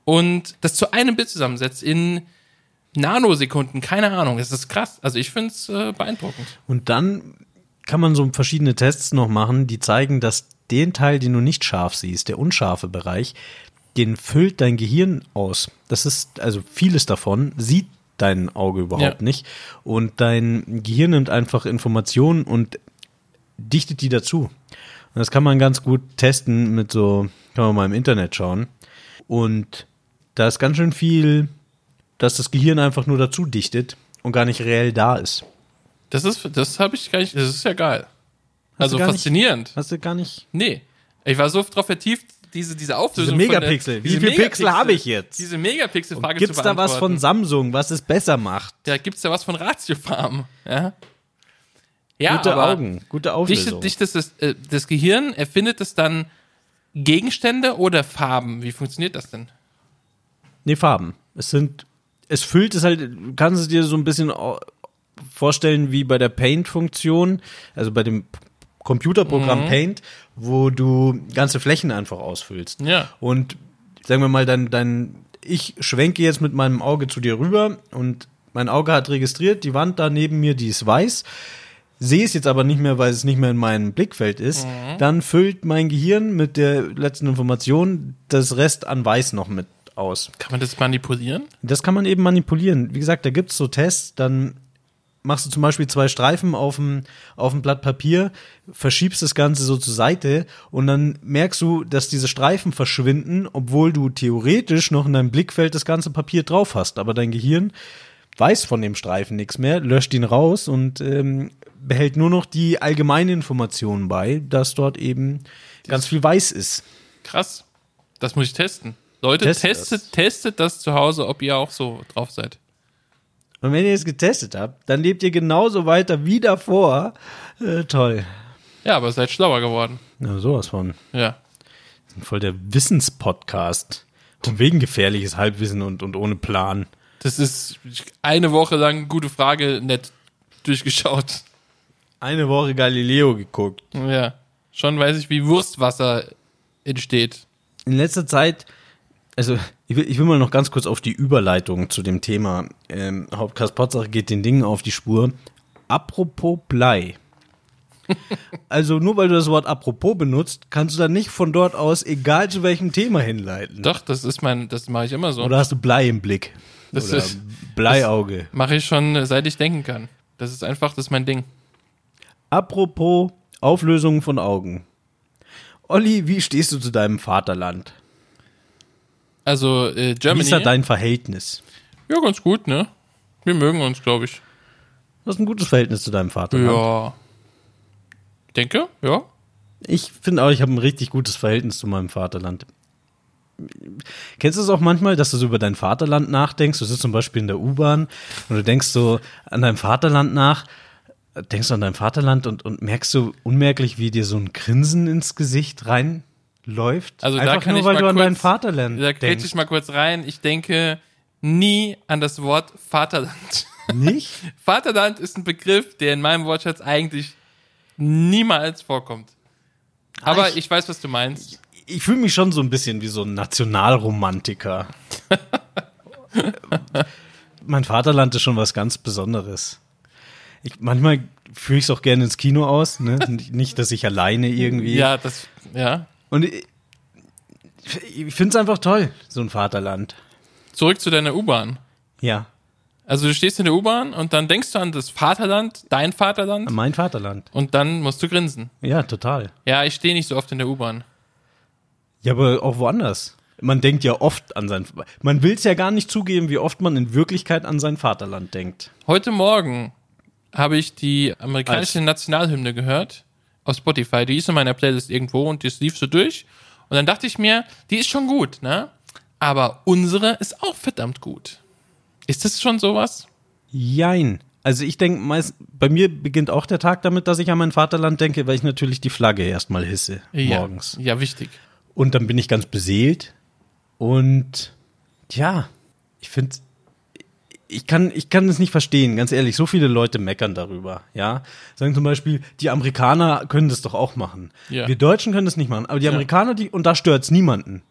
[SPEAKER 3] und das zu einem Bild zusammensetzt in Nanosekunden, keine Ahnung. Das ist krass. Also ich finde es äh, beeindruckend.
[SPEAKER 2] Und dann kann man so verschiedene Tests noch machen, die zeigen, dass den Teil, den du nicht scharf siehst, der unscharfe Bereich, den füllt dein Gehirn aus. Das ist, also vieles davon sieht dein Auge überhaupt
[SPEAKER 3] Ja.
[SPEAKER 2] nicht. Und dein Gehirn nimmt einfach Informationen und dichtet die dazu. Und das kann man ganz gut testen mit so, kann man mal im Internet schauen. Und da ist ganz schön viel, dass das Gehirn einfach nur dazu dichtet und gar nicht reell da ist.
[SPEAKER 3] Das ist, das habe ich gar nicht, das ist ja geil.
[SPEAKER 2] Hast du
[SPEAKER 3] Also
[SPEAKER 2] gar nicht-
[SPEAKER 3] faszinierend.
[SPEAKER 2] Hast du gar nicht
[SPEAKER 3] Nee. Ich war so drauf vertieft, diese, diese Auflösung.
[SPEAKER 2] Diese Megapixel.
[SPEAKER 3] Der,
[SPEAKER 2] Wie
[SPEAKER 3] diese
[SPEAKER 2] viel Pixel habe ich jetzt?
[SPEAKER 3] Diese Megapixel-Frage
[SPEAKER 2] Gibt's
[SPEAKER 3] zu
[SPEAKER 2] da was von. Samsung, was es besser macht?
[SPEAKER 3] Ja, gibt's da was von Ratiofarm? Ja. Ja,
[SPEAKER 2] Gute
[SPEAKER 3] aber
[SPEAKER 2] Augen, gute Auflösung.
[SPEAKER 3] dichtet das, äh, das Gehirn, erfindet es dann Gegenstände oder Farben? Wie funktioniert das denn?
[SPEAKER 2] Nee, Farben. Es sind, es füllt es halt, du kannst es dir so ein bisschen vorstellen wie bei der Paint-Funktion, also bei dem Computerprogramm
[SPEAKER 3] Mhm.
[SPEAKER 2] Paint, wo du ganze Flächen einfach ausfüllst.
[SPEAKER 3] Ja.
[SPEAKER 2] Und sagen wir mal, dein, dein, ich schwenke jetzt mit meinem Auge zu dir rüber und mein Auge hat registriert, die Wand da neben mir, die ist weiß. Sehe es jetzt aber nicht mehr, weil es nicht mehr in meinem Blickfeld ist.
[SPEAKER 3] Mhm.
[SPEAKER 2] Dann füllt mein Gehirn mit der letzten Information das Rest an Weiß noch mit aus.
[SPEAKER 3] Kann man das manipulieren?
[SPEAKER 2] Das kann man eben manipulieren. Wie gesagt, da gibt's so Tests, dann machst du zum Beispiel zwei Streifen auf dem, auf dem Blatt Papier, verschiebst das Ganze so zur Seite und dann merkst du, dass diese Streifen verschwinden, obwohl du theoretisch noch in deinem Blickfeld das ganze Papier drauf hast. Aber dein Gehirn weiß von dem Streifen nichts mehr, löscht ihn raus und ähm, behält nur noch die allgemeine Information bei, dass dort eben ganz viel weiß ist.
[SPEAKER 3] Krass. Das muss ich testen. Leute,
[SPEAKER 2] Testet
[SPEAKER 3] testet,
[SPEAKER 2] das.
[SPEAKER 3] testet das zu Hause, ob ihr auch so drauf seid.
[SPEAKER 2] Und wenn ihr es getestet habt, dann lebt ihr genauso weiter wie davor. Äh, toll.
[SPEAKER 3] Ja, aber seid schlauer geworden.
[SPEAKER 2] Na, sowas von.
[SPEAKER 3] Ja.
[SPEAKER 2] Voll der Wissenspodcast. Und wegen gefährliches Halbwissen und, und ohne Plan.
[SPEAKER 3] Das ist eine Woche lang gute Frage nett durchgeschaut.
[SPEAKER 2] Eine Woche Galileo geguckt.
[SPEAKER 3] Ja. Schon weiß ich, wie Wurstwasser entsteht.
[SPEAKER 2] In letzter Zeit, also ich will, ich will mal noch ganz kurz auf die Überleitung zu dem Thema. Ähm, Hauptcast Potsache geht den Dingen auf die Spur. Apropos Blei. Also nur weil du das Wort apropos benutzt, kannst du dann nicht von dort aus, egal zu welchem Thema hinleiten.
[SPEAKER 3] Doch, das ist mein, das mache ich immer so.
[SPEAKER 2] Oder hast du Blei im Blick?
[SPEAKER 3] Das
[SPEAKER 2] Oder
[SPEAKER 3] ist-
[SPEAKER 2] Bleiauge.
[SPEAKER 3] Mache ich schon, seit ich denken kann. Das ist einfach, das ist mein Ding.
[SPEAKER 2] Apropos Auflösung von Augen. Olli, wie stehst du zu deinem Vaterland?
[SPEAKER 3] Also, äh,
[SPEAKER 2] Wie
[SPEAKER 3] Germany.
[SPEAKER 2] ist da dein Verhältnis?
[SPEAKER 3] ja, ganz gut, ne? Wir mögen uns, glaube ich.
[SPEAKER 2] Du hast ein gutes Verhältnis zu deinem Vaterland.
[SPEAKER 3] Ja. Denke, ja.
[SPEAKER 2] Ich finde auch, ich habe ein richtig gutes Verhältnis zu meinem Vaterland. Kennst du es auch manchmal, dass du so über dein Vaterland nachdenkst? Du sitzt zum Beispiel in der U-Bahn und du denkst so an dein Vaterland nach, denkst du an dein Vaterland und, und merkst so unmerklich, wie dir so ein Grinsen ins Gesicht reinläuft.
[SPEAKER 3] Also da
[SPEAKER 2] Einfach
[SPEAKER 3] kann
[SPEAKER 2] nur,
[SPEAKER 3] ich
[SPEAKER 2] weil
[SPEAKER 3] mal
[SPEAKER 2] du an
[SPEAKER 3] kurz-
[SPEAKER 2] dein Vaterland
[SPEAKER 3] Da
[SPEAKER 2] denkst.
[SPEAKER 3] ich mal kurz rein. Ich denke nie an das Wort Vaterland.
[SPEAKER 2] Nicht?
[SPEAKER 3] Vaterland ist ein Begriff, der in meinem Wortschatz eigentlich niemals vorkommt. Aber
[SPEAKER 2] Ah, ich-
[SPEAKER 3] ich, weiß, was du meinst.
[SPEAKER 2] Ich fühle mich schon so ein bisschen wie so ein Nationalromantiker. mein Vaterland ist schon was ganz Besonderes. Ich, manchmal führe ich es auch gerne ins Kino aus, ne? nicht, dass ich alleine irgendwie.
[SPEAKER 3] Ja, das, ja.
[SPEAKER 2] Und ich, ich finde es einfach toll, so ein Vaterland.
[SPEAKER 3] Zurück zu deiner U-Bahn.
[SPEAKER 2] Ja,
[SPEAKER 3] Also du stehst in der U-Bahn und dann denkst du an das Vaterland, dein Vaterland,
[SPEAKER 2] mein Vaterland.
[SPEAKER 3] und dann musst du grinsen.
[SPEAKER 2] Ja, total.
[SPEAKER 3] Ja, ich stehe nicht so oft in der U-Bahn.
[SPEAKER 2] Ja, aber auch woanders. Man denkt ja oft an sein. Man will es ja gar nicht zugeben, wie oft man in Wirklichkeit an sein Vaterland denkt.
[SPEAKER 3] Heute Morgen habe ich die amerikanische
[SPEAKER 2] Als-
[SPEAKER 3] Nationalhymne gehört auf Spotify. Die ist in meiner Playlist irgendwo und das lief so durch. Und dann dachte ich mir, die ist schon gut, ne? Aber unsere ist auch verdammt gut. Ist das schon sowas?
[SPEAKER 2] Jein. Also ich denke meist, bei mir beginnt auch der Tag damit, dass ich an mein Vaterland denke, weil ich natürlich die Flagge erstmal hisse morgens.
[SPEAKER 3] Ja, ja, wichtig.
[SPEAKER 2] Und dann bin ich ganz beseelt. Und ja, ich finde, ich kann, ich kann es nicht verstehen, ganz ehrlich. So viele Leute meckern darüber, ja. Sagen zum Beispiel, die Amerikaner können das doch auch machen.
[SPEAKER 3] Ja.
[SPEAKER 2] Wir Deutschen können das nicht machen, aber die Amerikaner, die, und da stört's niemanden.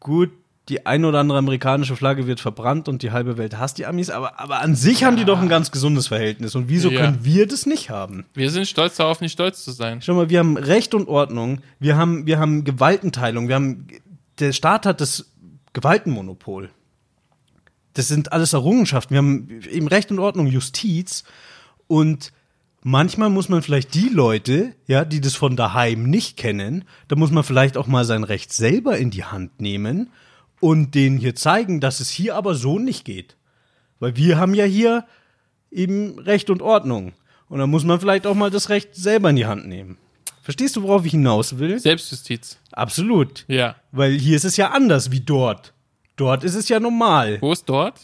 [SPEAKER 2] Gut, die ein oder andere amerikanische Flagge wird verbrannt und die halbe Welt hasst die Amis, aber, aber an sich haben die doch ein ganz gesundes Verhältnis. Und wieso
[SPEAKER 3] Ja.
[SPEAKER 2] können wir das nicht haben?
[SPEAKER 3] Wir sind stolz darauf, nicht stolz zu sein.
[SPEAKER 2] Schau mal, wir haben Recht und Ordnung, wir haben, wir haben Gewaltenteilung, wir haben, der Staat hat das Gewaltenmonopol. Das sind alles Errungenschaften. Wir haben eben Recht und Ordnung, Justiz und manchmal muss man vielleicht die Leute, ja, die das von daheim nicht kennen, da muss man vielleicht auch mal sein Recht selber in die Hand nehmen und denen hier zeigen, dass es hier aber so nicht geht. Weil wir haben ja hier eben Recht und Ordnung. Und dann muss man vielleicht auch mal das Recht selber in die Hand nehmen. Verstehst du, worauf ich hinaus will?
[SPEAKER 3] Selbstjustiz.
[SPEAKER 2] Absolut.
[SPEAKER 3] Ja.
[SPEAKER 2] Weil hier ist es ja anders wie dort. Dort ist es ja normal.
[SPEAKER 3] Wo ist dort?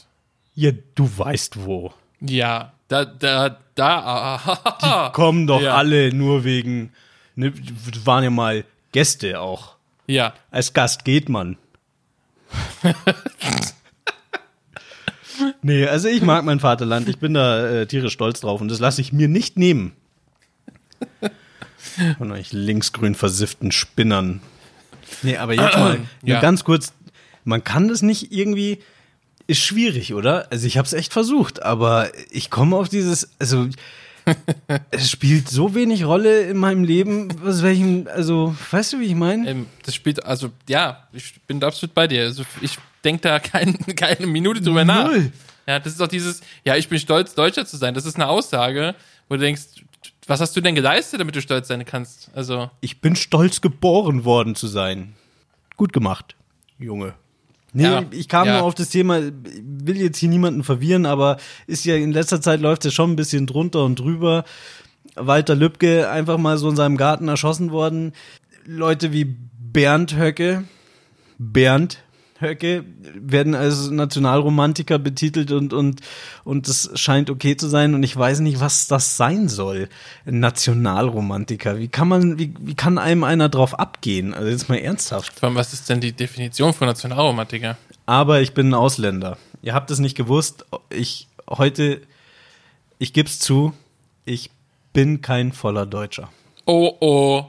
[SPEAKER 2] Ja, du weißt wo.
[SPEAKER 3] Ja. Da, da, da. ah,
[SPEAKER 2] Kommen doch
[SPEAKER 3] Ja.
[SPEAKER 2] alle nur wegen. Ne, waren ja mal Gäste auch.
[SPEAKER 3] Ja.
[SPEAKER 2] Als Gast geht man. nee, also ich mag mein Vaterland. Ich bin da äh, tierisch stolz drauf und das lasse ich mir nicht nehmen. Von euch linksgrün versifften Spinnern. Nee, aber jetzt mal nur
[SPEAKER 3] Ja.
[SPEAKER 2] ganz kurz. Man kann das nicht irgendwie. Ist schwierig, oder? Also ich habe es echt versucht, aber ich komme auf dieses. Also es spielt so wenig Rolle in meinem Leben, was welchen. Also weißt du, wie ich meine?
[SPEAKER 3] Ähm, das spielt, also, ja, ich bin absolut bei dir. Also, ich denke da kein, keine Minute drüber nach.
[SPEAKER 2] Null.
[SPEAKER 3] Ja, das ist doch dieses, ja, ich bin stolz, Deutscher zu sein. Das ist eine Aussage, wo du denkst, was hast du denn geleistet, damit du stolz sein kannst? Also,
[SPEAKER 2] Ich bin stolz geboren worden zu sein. Gut gemacht, Junge. Nee,
[SPEAKER 3] Ja,
[SPEAKER 2] ich kam
[SPEAKER 3] ja.
[SPEAKER 2] nur auf das Thema, will jetzt hier niemanden verwirren, aber ist ja in letzter Zeit läuft es schon ein bisschen drunter und drüber. Walter Lübcke einfach mal so in seinem Garten erschossen worden. Leute wie Bernd Höcke, Bernd Höcke werden als Nationalromantiker betitelt und, und, und das scheint okay zu sein und ich weiß nicht, was das sein soll. Nationalromantiker. Wie kann man, wie, wie kann einem einer drauf abgehen? Also jetzt mal ernsthaft.
[SPEAKER 3] was ist denn die Definition von Nationalromantiker?
[SPEAKER 2] Aber ich bin ein Ausländer. Ihr habt es nicht gewusst. Ich heute, ich geb's zu, ich bin kein voller Deutscher.
[SPEAKER 3] Oh oh.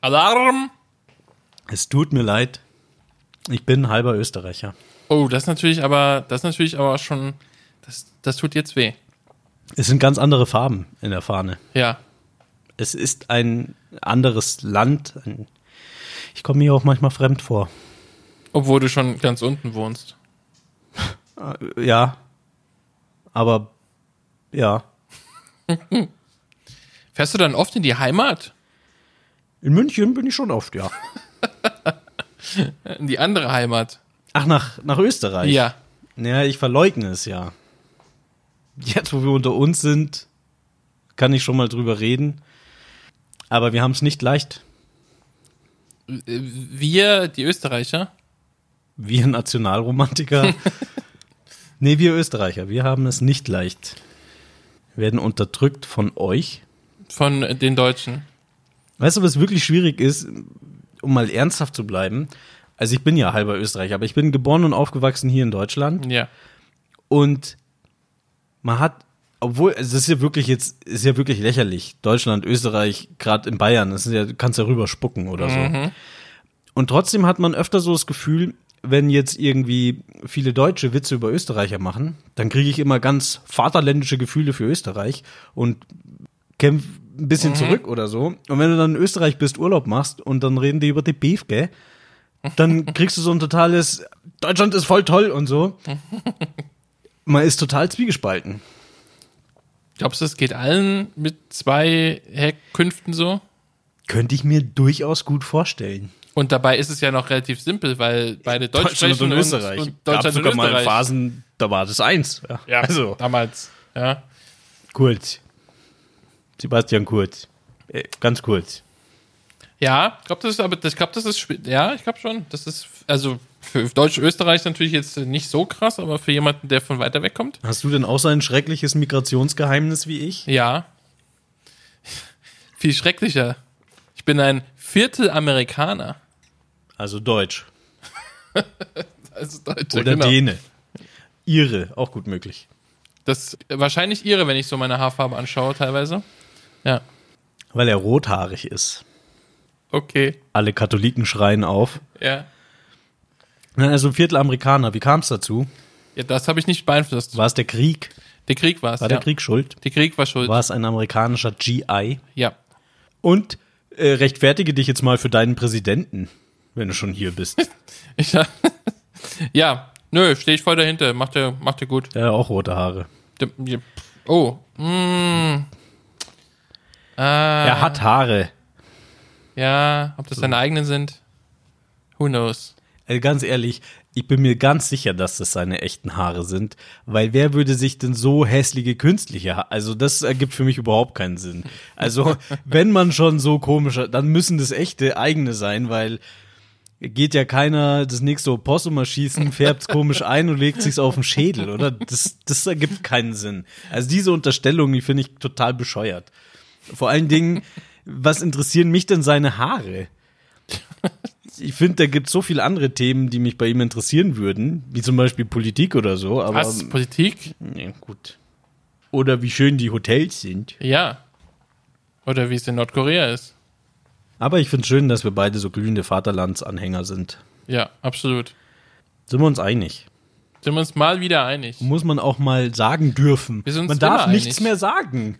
[SPEAKER 3] Alarm!
[SPEAKER 2] Es tut mir leid. Ich bin halber Österreicher.
[SPEAKER 3] Oh, das ist natürlich aber, das ist natürlich aber schon, das, das tut jetzt weh.
[SPEAKER 2] Es sind ganz andere Farben in der Fahne.
[SPEAKER 3] Ja.
[SPEAKER 2] Es ist ein anderes Land. Ich komme mir auch manchmal fremd vor.
[SPEAKER 3] Obwohl du schon ganz unten wohnst.
[SPEAKER 2] Ja. Aber ja.
[SPEAKER 3] Fährst du dann oft in die Heimat?
[SPEAKER 2] In München bin ich schon oft, ja.
[SPEAKER 3] In die andere Heimat?
[SPEAKER 2] Ach, nach, nach Österreich?
[SPEAKER 3] Ja.
[SPEAKER 2] Naja, ich verleugne es ja. Jetzt, wo wir unter uns sind, kann ich schon mal drüber reden. Aber wir haben es nicht leicht.
[SPEAKER 3] Wir, die Österreicher?
[SPEAKER 2] Wir Nationalromantiker. nee, wir Österreicher, wir haben es nicht leicht. Wir werden unterdrückt von euch.
[SPEAKER 3] Von den Deutschen.
[SPEAKER 2] Weißt du, was wirklich schwierig ist, um mal ernsthaft zu bleiben? Also ich bin ja halber Österreicher, aber ich bin geboren und aufgewachsen hier in Deutschland.
[SPEAKER 3] Ja.
[SPEAKER 2] Und man hat, obwohl, also das ist ja wirklich jetzt, ist ja wirklich lächerlich. Deutschland, Österreich, gerade in Bayern, das ist ja, du kannst ja rüber spucken oder so. Und trotzdem hat man öfter so das Gefühl, wenn jetzt irgendwie viele Deutsche Witze über Österreicher machen, dann kriege ich immer ganz vaterländische Gefühle für Österreich und kämpfe ein bisschen zurück oder so. Und wenn du dann in Österreich bist, Urlaub machst und dann reden die über die gell? Dann kriegst du so ein totales Deutschland ist voll toll und so. Man ist total zwiegespalten.
[SPEAKER 3] Glaubst du, es geht allen mit zwei Herkünften so?
[SPEAKER 2] Könnte ich mir durchaus gut vorstellen.
[SPEAKER 3] Und dabei ist es ja noch relativ simpel, weil beide Deutsch sprechen
[SPEAKER 2] und Österreich.
[SPEAKER 3] Und, und
[SPEAKER 2] Gab
[SPEAKER 3] Deutschland
[SPEAKER 2] sogar
[SPEAKER 3] und
[SPEAKER 2] mal
[SPEAKER 3] Österreich.
[SPEAKER 2] Phasen, da war das eins. Ja.
[SPEAKER 3] Ja,
[SPEAKER 2] Also,
[SPEAKER 3] damals. Ja.
[SPEAKER 2] kurz. Sebastian Kurz. Äh, ganz kurz.
[SPEAKER 3] Ja, ich glaube, das ist aber, ich glaube, das ist, ja, ich glaube schon, das ist, also für Deutsch-Österreich natürlich jetzt nicht so krass, aber für jemanden, der von weiter weg kommt,
[SPEAKER 2] Hast du denn auch so ein schreckliches Migrationsgeheimnis wie ich?
[SPEAKER 3] ja. Viel schrecklicher. Ich bin ein Viertelamerikaner.
[SPEAKER 2] Also Deutsch.
[SPEAKER 3] Also Deutscher,
[SPEAKER 2] Oder
[SPEAKER 3] genau.
[SPEAKER 2] Däne. Ihre, auch gut möglich.
[SPEAKER 3] Das wahrscheinlich ihre, wenn ich so meine Haarfarbe anschaue, teilweise. Ja.
[SPEAKER 2] Weil er rothaarig ist.
[SPEAKER 3] Okay.
[SPEAKER 2] Alle Katholiken schreien auf.
[SPEAKER 3] Ja.
[SPEAKER 2] Also Viertelamerikaner, wie kam es dazu?
[SPEAKER 3] Ja, das habe ich nicht beeinflusst.
[SPEAKER 2] War es der Krieg?
[SPEAKER 3] Der Krieg war es.
[SPEAKER 2] War
[SPEAKER 3] ja.
[SPEAKER 2] der Krieg schuld?
[SPEAKER 3] Der Krieg war schuld.
[SPEAKER 2] War es ein amerikanischer GI?
[SPEAKER 3] Ja.
[SPEAKER 2] Und äh, rechtfertige dich jetzt mal für deinen Präsidenten, wenn du schon hier bist.
[SPEAKER 3] Ich, ja. Nö, stehe ich voll dahinter. Macht er, macht er gut.
[SPEAKER 2] Hat auch rote Haare.
[SPEAKER 3] Ja, Oh. Mm. Ah,
[SPEAKER 2] Er hat Haare.
[SPEAKER 3] Ja, ob das seine eigenen sind? Who knows?
[SPEAKER 2] Äh, ganz ehrlich, ich bin mir ganz sicher, dass das seine echten Haare sind, weil wer würde sich denn so hässliche künstliche Haare, also das ergibt für mich überhaupt keinen Sinn. Also, wenn man schon so komische, dann müssen das echte eigene sein, weil geht ja keiner das nächste Opossum mal schießen, färbt's komisch ein und legt sich's auf den Schädel, oder? Das, das ergibt keinen Sinn. Also diese Unterstellung, die finde ich total bescheuert. Vor allen Dingen, was interessieren mich denn seine Haare? Ich finde, da gibt so viele andere Themen, die mich bei ihm interessieren würden, wie zum Beispiel Politik oder so. Aber
[SPEAKER 3] Was? Politik?
[SPEAKER 2] ja, gut. Oder wie schön die Hotels sind.
[SPEAKER 3] Ja. Oder wie es in Nordkorea ist.
[SPEAKER 2] Aber ich finde es schön, dass wir beide so glühende Vaterlandsanhänger sind.
[SPEAKER 3] Ja, absolut.
[SPEAKER 2] Sind wir uns einig?
[SPEAKER 3] Sind wir uns mal wieder einig.
[SPEAKER 2] Muss man auch mal sagen dürfen.
[SPEAKER 3] Wir sind uns
[SPEAKER 2] man darf
[SPEAKER 3] immer
[SPEAKER 2] nichts
[SPEAKER 3] einig.
[SPEAKER 2] mehr sagen.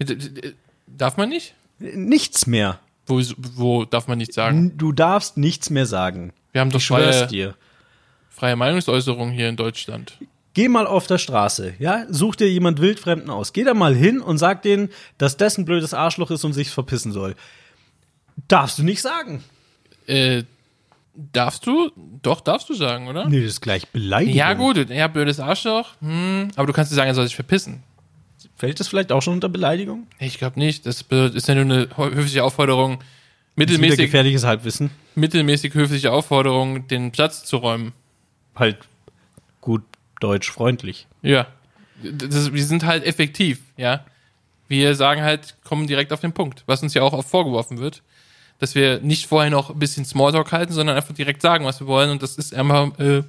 [SPEAKER 3] Darf man nicht?
[SPEAKER 2] Nichts mehr.
[SPEAKER 3] Wo, wo darf man nicht sagen?
[SPEAKER 2] Du darfst nichts mehr sagen.
[SPEAKER 3] Wir haben doch
[SPEAKER 2] Ich
[SPEAKER 3] freie,
[SPEAKER 2] dir.
[SPEAKER 3] freie Meinungsäußerung hier in Deutschland.
[SPEAKER 2] Geh mal auf der Straße, ja? Such dir jemand Wildfremden aus. Geh da mal hin und sag denen, dass das ein blödes Arschloch ist und sich verpissen soll. Darfst du nicht sagen.
[SPEAKER 3] Äh, darfst du? Doch, darfst du sagen, oder?
[SPEAKER 2] Nee, das ist gleich Beleidigung.
[SPEAKER 3] Ja, gut, ja, blödes Arschloch. Hm, aber du kannst dir sagen, er soll sich verpissen.
[SPEAKER 2] Fällt das vielleicht auch schon unter Beleidigung?
[SPEAKER 3] Ich glaube nicht. Das ist ja nur eine höfliche Aufforderung, mittelmäßig,
[SPEAKER 2] gefährliches Halbwissen.
[SPEAKER 3] mittelmäßig höfliche Aufforderung, den Platz zu räumen.
[SPEAKER 2] Halt gut deutsch freundlich.
[SPEAKER 3] Ja. Das, wir sind halt effektiv, ja. Wir sagen halt, kommen direkt auf den Punkt, was uns ja auch oft vorgeworfen wird, dass wir nicht vorher noch ein bisschen Smalltalk halten, sondern einfach direkt sagen, was wir wollen und das ist einfach äh,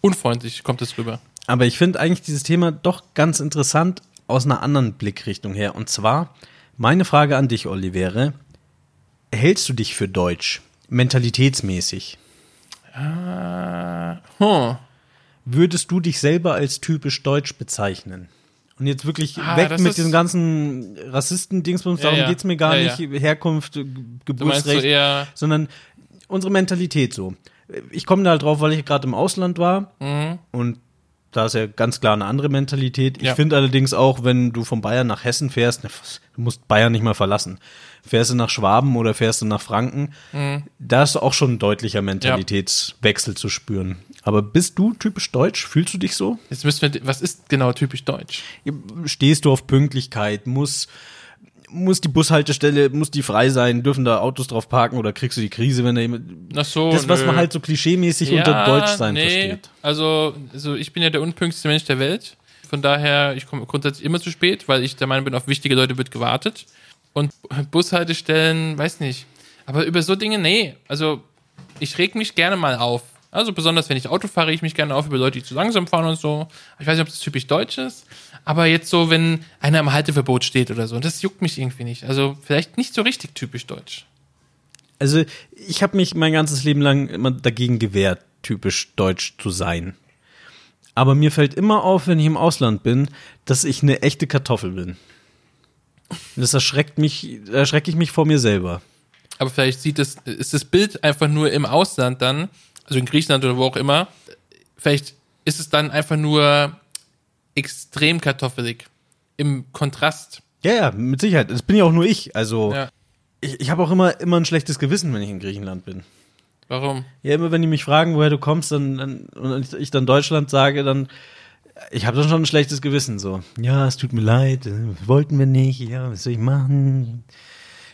[SPEAKER 3] unfreundlich, kommt es rüber.
[SPEAKER 2] Aber ich finde eigentlich dieses Thema doch ganz interessant aus einer anderen Blickrichtung her. Und zwar, meine Frage an dich, Olli, wäre, hältst du dich für deutsch, mentalitätsmäßig?
[SPEAKER 3] Äh, hm.
[SPEAKER 2] Würdest du dich selber als typisch deutsch bezeichnen? Und jetzt wirklich
[SPEAKER 3] Ah,
[SPEAKER 2] weg mit diesen ganzen Rassisten-Dingsbums,
[SPEAKER 3] Ja,
[SPEAKER 2] darum
[SPEAKER 3] ja.
[SPEAKER 2] geht's mir gar
[SPEAKER 3] Ja,
[SPEAKER 2] nicht, Herkunft, Geburtsrecht,
[SPEAKER 3] so
[SPEAKER 2] sondern unsere Mentalität so. Ich komme da halt drauf, weil ich gerade im Ausland war und da ist ja ganz klar eine andere Mentalität. Ich.
[SPEAKER 3] Ja.
[SPEAKER 2] finde allerdings auch, wenn du von Bayern nach Hessen fährst, ne, du musst Bayern nicht mal verlassen. Fährst du nach Schwaben oder fährst du nach Franken,
[SPEAKER 3] Mhm.
[SPEAKER 2] da ist auch schon ein deutlicher Mentalitätswechsel zu spüren. Aber bist du typisch deutsch? Fühlst du dich so?
[SPEAKER 3] jetzt müssen wir, was ist genau typisch deutsch?
[SPEAKER 2] Stehst du auf Pünktlichkeit? Muss, muss die Bushaltestelle, muss die frei sein? Dürfen da Autos drauf parken oder kriegst du die Krise, wenn da jemand.
[SPEAKER 3] Ach so,
[SPEAKER 2] Das, was
[SPEAKER 3] nö.
[SPEAKER 2] man halt so klischeemäßig unter Deutschsein
[SPEAKER 3] nee.
[SPEAKER 2] versteht.
[SPEAKER 3] Also, also ich bin ja der unpünktlichste Mensch der Welt. Von daher, ich komme grundsätzlich immer zu spät, weil ich der Meinung bin, auf wichtige Leute wird gewartet. Und Bushaltestellen, weiß nicht. Aber über so Dinge, nee. Also, ich reg mich gerne mal auf. Also, besonders wenn ich Auto fahre, ich mich gerne auf über Leute, die zu langsam fahren und so. Ich weiß nicht, ob das typisch deutsch ist. Aber jetzt so, wenn einer im Halteverbot steht oder so, das juckt mich irgendwie nicht. Also, vielleicht nicht so richtig typisch deutsch.
[SPEAKER 2] Also, ich habe mich mein ganzes Leben lang immer dagegen gewehrt, typisch deutsch zu sein. Aber mir fällt immer auf, wenn ich im Ausland bin, dass ich eine echte Kartoffel bin. Das erschreckt mich, da erschrecke ich mich vor mir selber.
[SPEAKER 3] Aber vielleicht sieht es, ist das Bild einfach nur im Ausland dann, also in Griechenland oder wo auch immer, vielleicht ist es dann einfach nur extrem kartoffelig. Im Kontrast.
[SPEAKER 2] Ja, ja, mit Sicherheit. Das bin ja auch nur ich. Also,
[SPEAKER 3] Ja.
[SPEAKER 2] ich, ich habe auch immer, immer ein schlechtes Gewissen, wenn ich in Griechenland bin.
[SPEAKER 3] Warum?
[SPEAKER 2] Ja, immer wenn die mich fragen, woher du kommst, dann, dann und ich dann Deutschland sage, dann ich habe dann schon ein schlechtes Gewissen so. Ja, es tut mir leid, äh, wollten wir nicht, ja, was soll ich machen?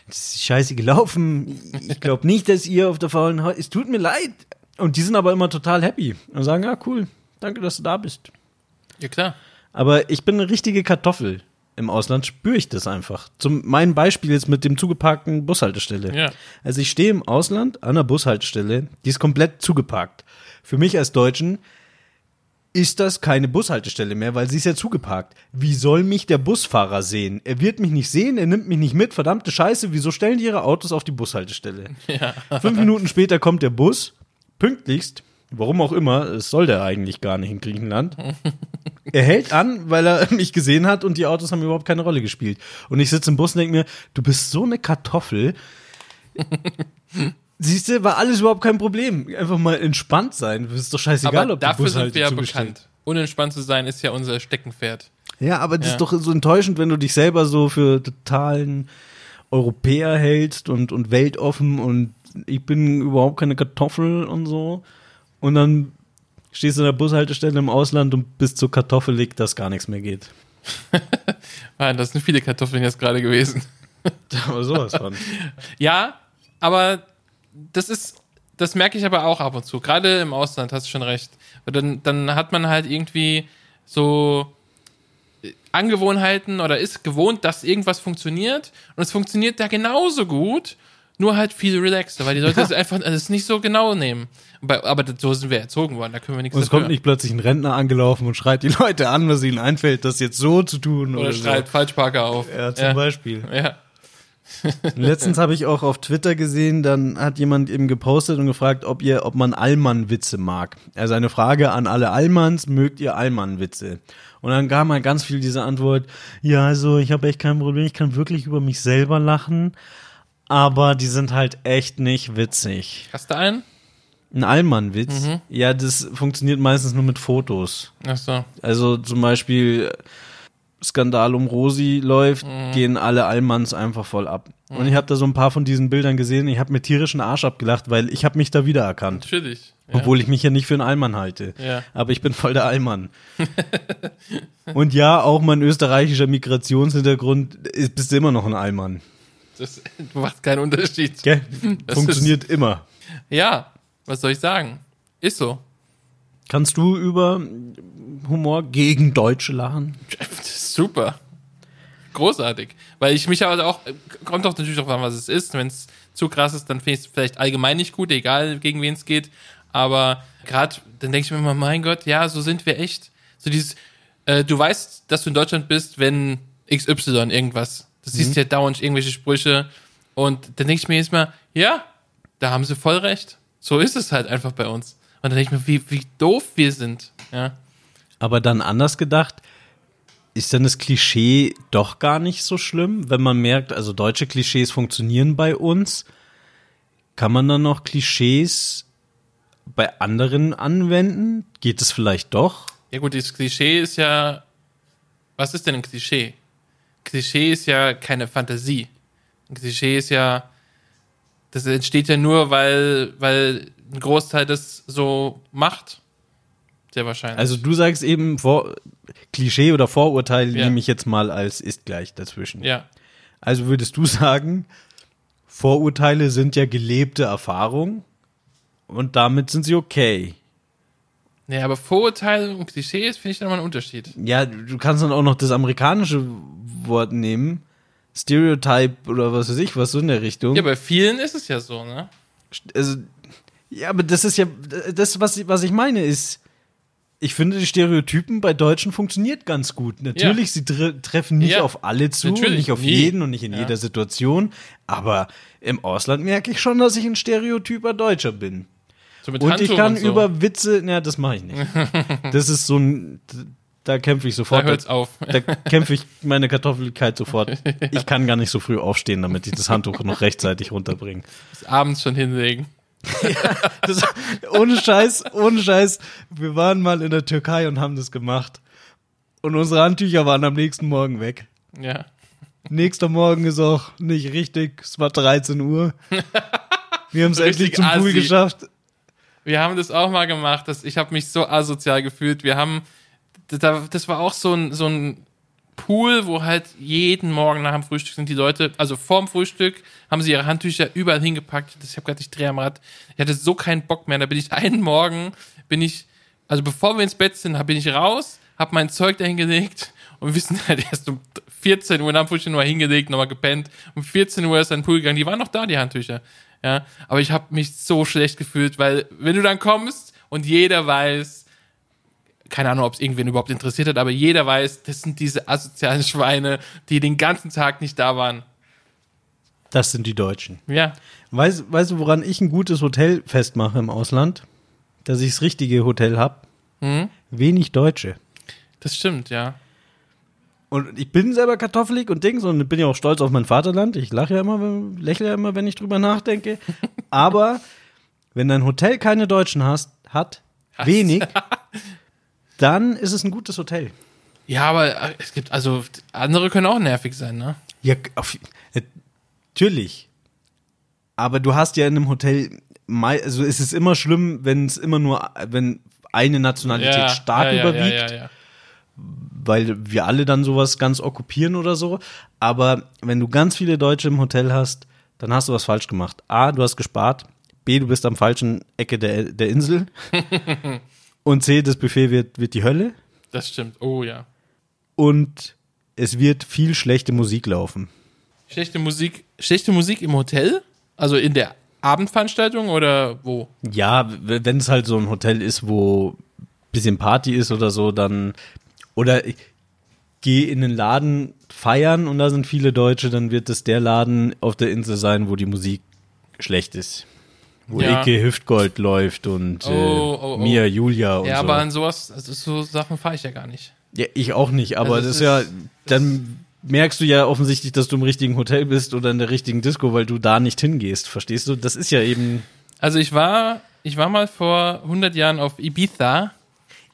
[SPEAKER 2] Das ist scheiße gelaufen. Ich glaube nicht, dass ihr auf der faulen Haut. Es tut mir leid. Und die sind aber immer total happy und sagen, ja, cool, danke, dass du da bist.
[SPEAKER 3] Ja, klar.
[SPEAKER 2] Aber ich bin eine richtige Kartoffel. Im Ausland spüre ich das einfach. Zum mein Beispiel jetzt mit dem zugeparkten Bushaltestelle.
[SPEAKER 3] Ja.
[SPEAKER 2] Also ich stehe im Ausland an einer Bushaltestelle, die ist komplett zugeparkt. Für mich als Deutschen ist das keine Bushaltestelle mehr, weil sie ist ja zugeparkt. Wie soll mich der Busfahrer sehen? Er wird mich nicht sehen, er nimmt mich nicht mit. Verdammte Scheiße, wieso stellen die ihre Autos auf die Bushaltestelle? Fünf Minuten später kommt der Bus, pünktlichst, warum auch immer, es soll der eigentlich gar nicht in Griechenland. Er hält an, weil er mich gesehen hat und die Autos haben überhaupt keine Rolle gespielt. Und ich sitze im Bus und denke mir, du bist so eine Kartoffel. Siehst du, war alles überhaupt kein Problem. Einfach mal entspannt sein. Es ist doch scheißegal,
[SPEAKER 3] Aber
[SPEAKER 2] ob
[SPEAKER 3] dafür
[SPEAKER 2] Bus
[SPEAKER 3] sind
[SPEAKER 2] halt
[SPEAKER 3] wir ja bekannt. Unentspannt zu sein ist ja unser Steckenpferd.
[SPEAKER 2] Ja, aber das
[SPEAKER 3] Ja.
[SPEAKER 2] ist doch so enttäuschend, wenn du dich selber so für totalen Europäer hältst und, und weltoffen und ich bin überhaupt keine Kartoffel und so. Und dann stehst du an der Bushaltestelle im Ausland und bist so kartoffelig, dass gar nichts mehr geht.
[SPEAKER 3] Mann, das sind viele Kartoffeln jetzt gerade gewesen.
[SPEAKER 2] Aber sowas von.
[SPEAKER 3] Ja, aber das ist, das merke ich aber auch ab und zu. Gerade im Ausland hast du schon recht. Dann, dann hat man halt irgendwie so Angewohnheiten oder ist gewohnt, dass irgendwas funktioniert und es funktioniert da genauso gut, nur halt viel relaxter, weil die Leute es einfach es nicht so genau nehmen. Aber, so sind wir erzogen worden, da können wir nichts
[SPEAKER 2] Und es
[SPEAKER 3] dafür.
[SPEAKER 2] kommt nicht plötzlich ein Rentner angelaufen und schreit die Leute an, was ihnen einfällt, das jetzt so zu tun. Oder,
[SPEAKER 3] oder schreit Falschparker auf.
[SPEAKER 2] So. Ja, zum
[SPEAKER 3] ja.
[SPEAKER 2] Beispiel.
[SPEAKER 3] Ja.
[SPEAKER 2] Letztens habe ich auch auf Twitter gesehen, dann hat jemand eben gepostet und gefragt, ob ihr, ob man Allmann-Witze mag. Also eine Frage an alle Allmanns, mögt ihr Allmann-Witze? Und dann kam halt ganz viel diese Antwort, ja, also ich habe echt kein Problem, ich kann wirklich über mich selber lachen, aber die sind halt echt nicht witzig.
[SPEAKER 3] Hast du einen?
[SPEAKER 2] Ein Allmann-Witz? Ja, das funktioniert meistens nur mit Fotos.
[SPEAKER 3] Ach so.
[SPEAKER 2] Also zum Beispiel Skandal um Rosi läuft, gehen alle Allmanns einfach voll ab. Und ich habe da so ein paar von diesen Bildern gesehen. Ich habe mir tierischen Arsch abgelacht, weil ich habe mich da wiedererkannt.
[SPEAKER 3] Natürlich. Ja.
[SPEAKER 2] Obwohl ich mich ja nicht für einen Allmann halte.
[SPEAKER 3] Ja.
[SPEAKER 2] Aber ich bin voll der Allmann. Und ja, auch mein österreichischer Migrationshintergrund ist, bist du immer noch ein Allmann.
[SPEAKER 3] Das macht keinen Unterschied.
[SPEAKER 2] Gell?
[SPEAKER 3] Das
[SPEAKER 2] Funktioniert immer.
[SPEAKER 3] Ja, was soll ich sagen? Ist so.
[SPEAKER 2] Kannst du über Humor gegen Deutsche lachen?
[SPEAKER 3] Ist super. Großartig. Weil ich mich aber auch, kommt doch natürlich darauf an, was es ist. Wenn es zu krass ist, dann finde ich es vielleicht allgemein nicht gut, egal gegen wen es geht. Aber gerade, dann denke ich mir immer, mein Gott, ja, so sind wir echt. So dieses, äh, du weißt, dass du in Deutschland bist, wenn XY irgendwas. Du siehst ja dauernd irgendwelche Sprüche. Und dann denke ich mir jetzt mal, ja, da haben sie voll recht. So ist es halt einfach bei uns. Und dann denke ich mir, wie, wie doof wir sind. Ja.
[SPEAKER 2] Aber dann anders gedacht, ist denn das Klischee doch gar nicht so schlimm, wenn man merkt, also deutsche Klischees funktionieren bei uns? Kann man dann noch Klischees bei anderen anwenden? Geht es vielleicht doch?
[SPEAKER 3] Ja gut, das Klischee ist ja, was ist denn ein Klischee? Klischee ist ja keine Fantasie. Ein Klischee ist ja, das entsteht ja nur, weil, weil ein Großteil das so macht. Sehr wahrscheinlich.
[SPEAKER 2] Also du sagst eben, Vor Klischee oder Vorurteil
[SPEAKER 3] Ja.
[SPEAKER 2] nehme ich jetzt mal als ist gleich dazwischen.
[SPEAKER 3] ja.
[SPEAKER 2] Also würdest du sagen, Vorurteile sind ja gelebte Erfahrung und damit sind sie okay.
[SPEAKER 3] Nee, aber Vorurteile und Klischees finde ich dann mal einen Unterschied.
[SPEAKER 2] Ja, du kannst dann auch noch das amerikanische Wort nehmen. Stereotype oder was weiß ich, was so in der Richtung.
[SPEAKER 3] Ja, bei vielen ist es ja so, ne?
[SPEAKER 2] also, ja, aber das ist ja, das, was, ich- was ich meine, ist, ich finde, die Stereotypen bei Deutschen funktioniert ganz gut. Natürlich, sie tre treffen nicht
[SPEAKER 3] Ja.
[SPEAKER 2] auf alle zu, nicht auf
[SPEAKER 3] nie.
[SPEAKER 2] jeden und nicht in
[SPEAKER 3] Ja.
[SPEAKER 2] jeder Situation, aber im Ausland merke ich schon, dass ich ein stereotyper Deutscher bin.
[SPEAKER 3] So
[SPEAKER 2] Und ich kann
[SPEAKER 3] und so.
[SPEAKER 2] über Witze, ja, das mache ich nicht. Das ist so ein, da kämpfe ich
[SPEAKER 3] Da
[SPEAKER 2] sofort.
[SPEAKER 3] hört's auf.
[SPEAKER 2] Da kämpfe ich meine Kartoffeligkeit sofort. Ich kann gar nicht so früh aufstehen, damit ich das Handtuch noch rechtzeitig runterbringe.
[SPEAKER 3] Bis abends schon hinlegen.
[SPEAKER 2] Das, ohne Scheiß, ohne Scheiß. Wir waren mal in der Türkei und haben das gemacht. Und unsere Handtücher waren am nächsten Morgen weg.
[SPEAKER 3] Ja.
[SPEAKER 2] Nächster Morgen ist auch nicht richtig. Es war 13 Uhr. Wir haben es endlich zum Pool geschafft.
[SPEAKER 3] Wir haben das auch mal gemacht. Das, ich habe mich so asozial gefühlt. Wir haben, da, das war auch so ein, so ein Pool, wo halt jeden Morgen nach dem Frühstück sind die Leute, also vorm Frühstück, haben sie ihre Handtücher überall hingepackt. Ich habe gerade, ich drehe am Rad. Ich hatte so keinen Bock mehr. Da bin ich einen Morgen, bin ich, also bevor wir ins Bett sind, bin ich raus, habe mein Zeug dahin gelegt und wir sind halt erst um 14 Uhr nach dem Frühstück nochmal hingelegt, nochmal gepennt. Um 14 Uhr ist dann Pool gegangen. Die waren noch da, die Handtücher. Ja, aber ich habe mich so schlecht gefühlt, weil wenn du dann kommst und jeder weiß, keine Ahnung, ob es irgendwen überhaupt interessiert hat, aber jeder weiß, das sind diese asozialen Schweine, die den ganzen Tag nicht da waren.
[SPEAKER 2] Das sind die Deutschen.
[SPEAKER 3] Ja,
[SPEAKER 2] Weißt, weißt du, woran ich ein gutes Hotel festmache im Ausland? Dass ich das richtige Hotel habe?
[SPEAKER 3] Mhm.
[SPEAKER 2] Wenig Deutsche.
[SPEAKER 3] das stimmt, ja.
[SPEAKER 2] Und ich bin selber katholisch und Dings und bin ja auch stolz auf mein Vaterland. Ich lache ja immer, lächle ja immer, wenn ich drüber nachdenke. Aber wenn dein Hotel keine Deutschen hast, hat, wenig, dann ist es ein gutes Hotel.
[SPEAKER 3] Ja, aber äh, es gibt, also andere können auch nervig sein, ne?
[SPEAKER 2] Ja, auf, natürlich. Aber du hast ja in einem Hotel, also es ist immer schlimm, wenn es immer nur, wenn eine Nationalität stark
[SPEAKER 3] ja, ja,
[SPEAKER 2] überwiegt. Weil wir alle dann sowas ganz okkupieren oder so. Aber wenn du ganz viele Deutsche im Hotel hast, dann hast du was falsch gemacht. A, du hast gespart. B, du bist am falschen Ecke der, der Insel. Und C, das Buffet wird, wird die Hölle.
[SPEAKER 3] Das stimmt. Oh ja.
[SPEAKER 2] Und es wird viel schlechte Musik laufen.
[SPEAKER 3] Schlechte Musik, schlechte Musik im Hotel? Also in der Abendveranstaltung oder wo?
[SPEAKER 2] Ja, wenn es halt so ein Hotel ist, wo bisschen Party ist oder so, dann oder ich geh in den Laden feiern und da sind viele Deutsche, dann wird es der Laden auf der Insel sein, wo die Musik schlecht ist. Wo
[SPEAKER 3] Ja.
[SPEAKER 2] Icke Hüftgold läuft und
[SPEAKER 3] Oh,
[SPEAKER 2] äh,
[SPEAKER 3] oh, oh.
[SPEAKER 2] Mia Julia und
[SPEAKER 3] Ja,
[SPEAKER 2] so.
[SPEAKER 3] aber an sowas, also so Sachen fahre ich ja gar nicht.
[SPEAKER 2] ja, ich auch nicht, aber
[SPEAKER 3] Also
[SPEAKER 2] das ist ja, dann merkst du ja offensichtlich, dass du im richtigen Hotel bist oder in der richtigen Disco, weil du da nicht hingehst. Verstehst du? Das ist ja eben
[SPEAKER 3] Also ich war, ich war mal vor 100 Jahren auf Ibiza,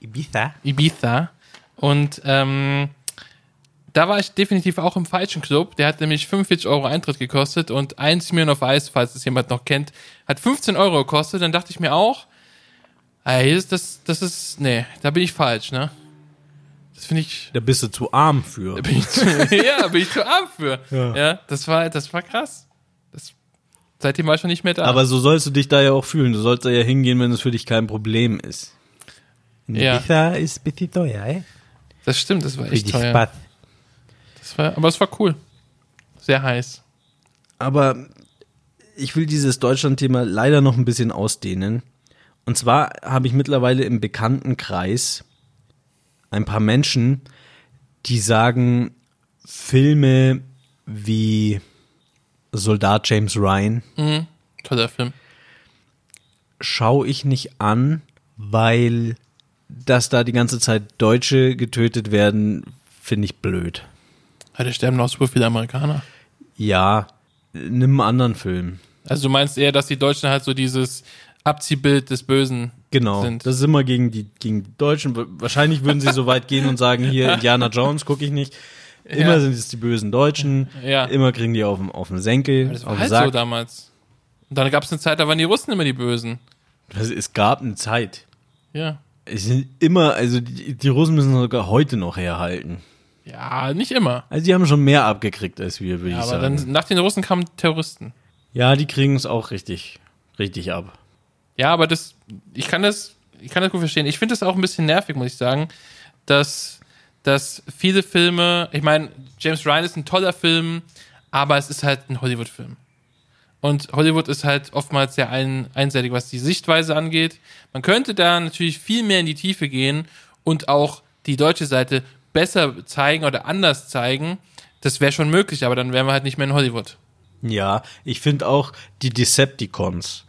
[SPEAKER 2] Ibiza.
[SPEAKER 3] Ibiza und ähm, da war ich definitiv auch im falschen Club. Der hat nämlich 45 Euro Eintritt gekostet und ein Smirnoff Eis, falls es jemand noch kennt, hat 15 Euro gekostet. Dann dachte ich mir auch, ey, das, das, das ist, nee, da bin ich falsch, ne? Das finde ich,
[SPEAKER 2] Da bist du zu arm für.
[SPEAKER 3] da bin ich zu, ja, bin ich zu arm für.
[SPEAKER 2] Ja.
[SPEAKER 3] Ja. das war, das war krass. Das, seitdem war ich schon nicht mehr da.
[SPEAKER 2] Aber so sollst du dich da ja auch fühlen. Du sollst da ja hingehen, wenn es für dich kein Problem ist.
[SPEAKER 3] Ja.
[SPEAKER 2] Ibiza ist bisschen teuer, ey.
[SPEAKER 3] Das stimmt, das war echt teuer.
[SPEAKER 2] Spaß.
[SPEAKER 3] Das war, aber es war cool. Sehr heiß.
[SPEAKER 2] Aber ich will dieses Deutschland-Thema leider noch ein bisschen ausdehnen. Und zwar habe ich mittlerweile im Bekanntenkreis ein paar Menschen, die sagen, Filme wie Soldat James Ryan
[SPEAKER 3] Toller Film.
[SPEAKER 2] schaue ich nicht an, weil dass da die ganze Zeit Deutsche getötet werden, finde ich blöd.
[SPEAKER 3] Ja, da sterben noch super viele Amerikaner.
[SPEAKER 2] Ja, nimm einen anderen Film.
[SPEAKER 3] Also du meinst eher, dass die Deutschen halt so dieses Abziehbild des Bösen
[SPEAKER 2] Genau,
[SPEAKER 3] sind.
[SPEAKER 2] das ist immer gegen die, gegen die Deutschen. Wahrscheinlich würden sie so weit gehen und sagen, hier, Indiana Jones gucke ich nicht. Immer
[SPEAKER 3] Ja.
[SPEAKER 2] sind es die bösen Deutschen.
[SPEAKER 3] Ja.
[SPEAKER 2] Immer kriegen die auf, den- auf den Senkel,
[SPEAKER 3] das war halt
[SPEAKER 2] Sack.
[SPEAKER 3] so damals. Und dann gab es eine Zeit, da waren die Russen immer die Bösen.
[SPEAKER 2] Also, es gab eine Zeit.
[SPEAKER 3] Ja.
[SPEAKER 2] Es sind immer, also die, die Russen müssen sogar heute noch herhalten.
[SPEAKER 3] Ja, nicht immer.
[SPEAKER 2] Also die haben schon mehr abgekriegt als wir, würde
[SPEAKER 3] Ja,
[SPEAKER 2] ich
[SPEAKER 3] aber
[SPEAKER 2] sagen.
[SPEAKER 3] dann nach den Russen kamen Terroristen.
[SPEAKER 2] ja, die kriegen es auch richtig, richtig ab.
[SPEAKER 3] Ja, aber das, ich kann das, ich kann das gut verstehen. Ich finde das auch ein bisschen nervig, muss ich sagen, dass, dass viele Filme, ich meine, James Ryan ist ein toller Film, aber es ist halt ein Hollywood-Film. Und Hollywood ist halt oftmals sehr ein, einseitig, was die Sichtweise angeht. Man könnte da natürlich viel mehr in die Tiefe gehen und auch die deutsche Seite besser zeigen oder anders zeigen. Das wäre schon möglich, aber dann wären wir halt nicht mehr in Hollywood.
[SPEAKER 2] Ja, ich finde auch, die Decepticons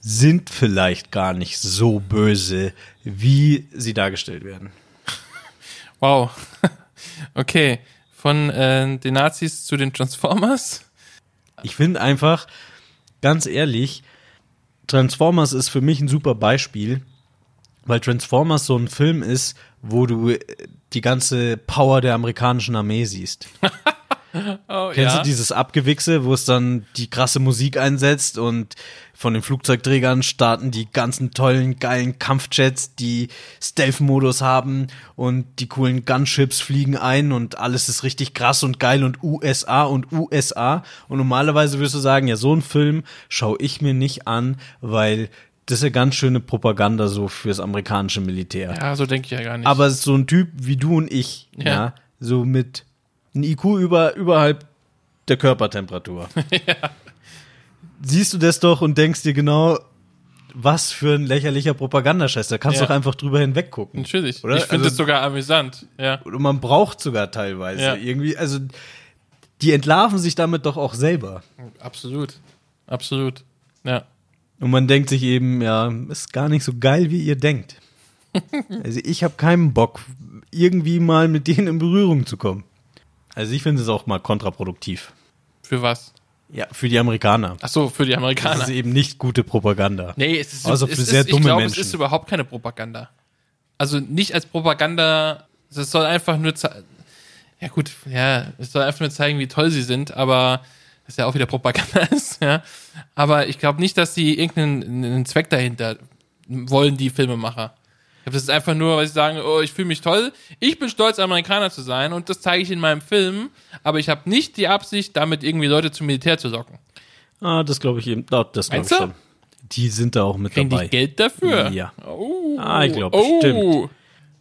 [SPEAKER 2] sind vielleicht gar nicht so böse, wie sie dargestellt werden.
[SPEAKER 3] Wow. Okay. Von äh, den Nazis zu den Transformers.
[SPEAKER 2] Ich finde einfach, ganz ehrlich, Transformers ist für mich ein super Beispiel, weil Transformers so ein Film ist, wo du äh, die ganze Power der amerikanischen Armee siehst.
[SPEAKER 3] Oh,
[SPEAKER 2] Kennst
[SPEAKER 3] ja.
[SPEAKER 2] du dieses Abgewichse, wo es dann die krasse Musik einsetzt und von den Flugzeugträgern starten die ganzen tollen, geilen Kampfjets, die Stealth-Modus haben und die coolen Gunships fliegen ein und alles ist richtig krass und geil und USA und USA. Und normalerweise würdest du sagen, ja, so ein Film schaue ich mir nicht an, weil das ist ja ganz schöne Propaganda so fürs amerikanische Militär.
[SPEAKER 3] Ja, so denke ich ja gar nicht.
[SPEAKER 2] Aber so ein Typ wie du und ich, ja,
[SPEAKER 3] Ja.
[SPEAKER 2] so mit einem IQ über, überhalb der Körpertemperatur. Siehst du das doch und denkst dir genau, was für ein lächerlicher Propagandascheiß. Da kannst du
[SPEAKER 3] Ja.
[SPEAKER 2] doch einfach drüber hinweggucken.
[SPEAKER 3] Natürlich.
[SPEAKER 2] Oder?
[SPEAKER 3] Ich finde
[SPEAKER 2] Also-
[SPEAKER 3] es sogar amüsant. Ja.
[SPEAKER 2] Und man braucht sogar teilweise
[SPEAKER 3] Ja.
[SPEAKER 2] irgendwie, also die entlarven sich damit doch auch selber.
[SPEAKER 3] Absolut. Absolut. Ja.
[SPEAKER 2] Und man denkt sich eben, ja, ist gar nicht so geil, wie ihr denkt. also ich habe keinen Bock, irgendwie mal mit denen in Berührung zu kommen. Also ich finde es auch mal kontraproduktiv.
[SPEAKER 3] Für was?
[SPEAKER 2] Ja, für die Amerikaner.
[SPEAKER 3] Ach so, für die
[SPEAKER 2] Das
[SPEAKER 3] Amerikaner.
[SPEAKER 2] ist eben nicht gute Propaganda.
[SPEAKER 3] Nee, es ist, es
[SPEAKER 2] für
[SPEAKER 3] ist,
[SPEAKER 2] sehr
[SPEAKER 3] ich
[SPEAKER 2] dumme
[SPEAKER 3] glaube,
[SPEAKER 2] Menschen.
[SPEAKER 3] es ist überhaupt keine Propaganda. Also nicht als Propaganda, es soll einfach nur zeigen, ja gut, ja, es soll einfach nur zeigen, wie toll sie sind, aber das ist ja auch wieder Propaganda ist, ja. Aber ich glaube nicht, dass sie irgendeinen einen Zweck dahinter wollen, die Filmemacher. Ich glaube, das ist einfach nur, weil sie sagen, oh, ich fühle mich toll, ich bin stolz, Amerikaner zu sein und das zeige ich in meinem Film, aber ich habe nicht die Absicht, damit irgendwie Leute zum Militär zu locken.
[SPEAKER 2] Ah, das glaube ich eben. Oh, das glaube ich schon. Die sind da auch mit
[SPEAKER 3] Kriegen
[SPEAKER 2] dabei.
[SPEAKER 3] die Geld dafür?
[SPEAKER 2] Ja.
[SPEAKER 3] Oh.
[SPEAKER 2] Ah, ich glaube,
[SPEAKER 3] oh.
[SPEAKER 2] stimmt.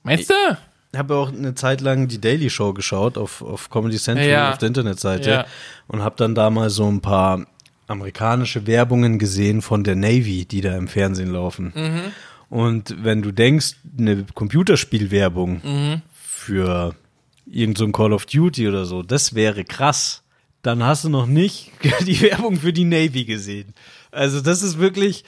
[SPEAKER 3] Meinst du?
[SPEAKER 2] Ich habe auch eine Zeit lang die Daily Show geschaut auf, auf Comedy Central
[SPEAKER 3] Ja.
[SPEAKER 2] auf der Internetseite
[SPEAKER 3] Ja.
[SPEAKER 2] und habe dann da mal so ein paar amerikanische Werbungen gesehen von der Navy, die da im Fernsehen laufen.
[SPEAKER 3] Mhm.
[SPEAKER 2] Und wenn du denkst, eine Computerspielwerbung
[SPEAKER 3] Mhm.
[SPEAKER 2] für irgend so ein Call of Duty oder so, das wäre krass. Dann hast du noch nicht die Werbung für die Navy gesehen. Also das ist wirklich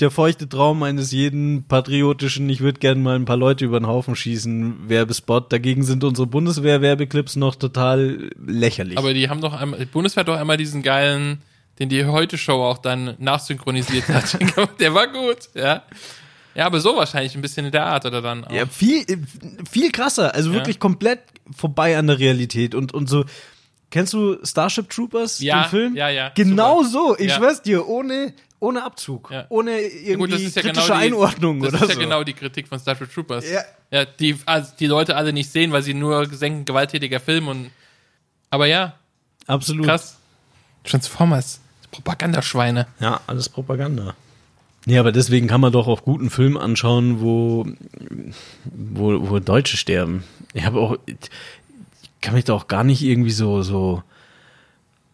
[SPEAKER 2] der feuchte Traum eines jeden patriotischen, ich würde gerne mal ein paar Leute über den Haufen schießen, Werbespot. Dagegen sind unsere Bundeswehr-Werbeclips noch total lächerlich.
[SPEAKER 3] Aber die haben doch einmal, die Bundeswehr hat doch einmal diesen geilen, den die Heute-Show auch dann nachsynchronisiert hat. der war gut, ja. Ja, aber so wahrscheinlich ein bisschen in der Art oder dann auch.
[SPEAKER 2] ja, viel, viel krasser. Also
[SPEAKER 3] Ja.
[SPEAKER 2] wirklich komplett vorbei an der Realität und, und so. Kennst du Starship Troopers,
[SPEAKER 3] Ja,
[SPEAKER 2] den Film?
[SPEAKER 3] ja, ja,
[SPEAKER 2] Genau
[SPEAKER 3] super.
[SPEAKER 2] so. Ich
[SPEAKER 3] Ja.
[SPEAKER 2] schwör's dir, ohne, ohne Abzug.
[SPEAKER 3] Ja.
[SPEAKER 2] Ohne irgendwie
[SPEAKER 3] gut, das
[SPEAKER 2] kritische
[SPEAKER 3] genau die,
[SPEAKER 2] Einordnung
[SPEAKER 3] das
[SPEAKER 2] oder
[SPEAKER 3] ist ja
[SPEAKER 2] so.
[SPEAKER 3] genau die Kritik von Star Trek Troopers.
[SPEAKER 2] Ja.
[SPEAKER 3] ja die, also die Leute alle nicht sehen, weil sie nur gesenken, gewalttätiger Film und, aber ja,
[SPEAKER 2] Absolut.
[SPEAKER 3] krass. Transformers, Propagandaschweine.
[SPEAKER 2] Ja, alles Propaganda. Ja, aber deswegen kann man doch auch guten Film anschauen, wo, wo, wo Deutsche sterben. Ich habe auch, ich kann mich da auch gar nicht irgendwie so, so,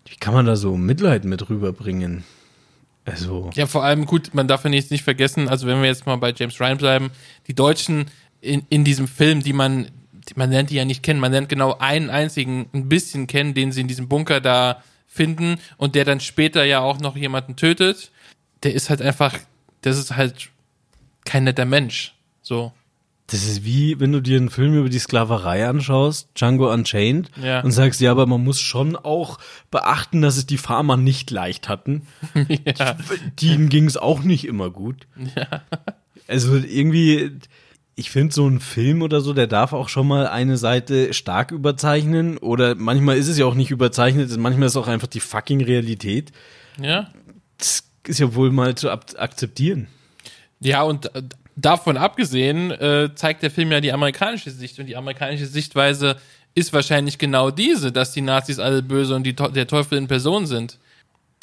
[SPEAKER 2] wie kann man da so Mitleid mit rüberbringen? Also,
[SPEAKER 3] Ja, vor allem gut, man darf ja nicht, nicht vergessen, also wenn wir jetzt mal bei James Ryan bleiben, die Deutschen in, in diesem Film, die man, die, man lernt die ja nicht kennen. Man lernt genau einen einzigen ein bisschen kennen, den sie in diesem Bunker da finden und der dann später ja auch noch jemanden tötet. Der ist halt einfach, das ist halt kein netter Mensch. So.
[SPEAKER 2] Das ist wie, wenn du dir einen Film über die Sklaverei anschaust, Django Unchained,
[SPEAKER 3] Ja.
[SPEAKER 2] und sagst, ja, aber man muss schon auch beachten, dass es die Farmer nicht leicht hatten.
[SPEAKER 3] ja.
[SPEAKER 2] Denen ging es auch nicht immer gut. Also irgendwie, ich finde, so ein Film oder so, der darf auch schon mal eine Seite stark überzeichnen. Oder manchmal ist es ja auch nicht überzeichnet, manchmal ist es auch einfach die fucking Realität.
[SPEAKER 3] ja.
[SPEAKER 2] Das ist ja wohl mal zu akzeptieren.
[SPEAKER 3] Ja, und äh, davon abgesehen äh, zeigt der Film ja die amerikanische Sicht. Und die amerikanische Sichtweise ist wahrscheinlich genau diese, dass die Nazis alle böse und die, der Teufel in Person sind.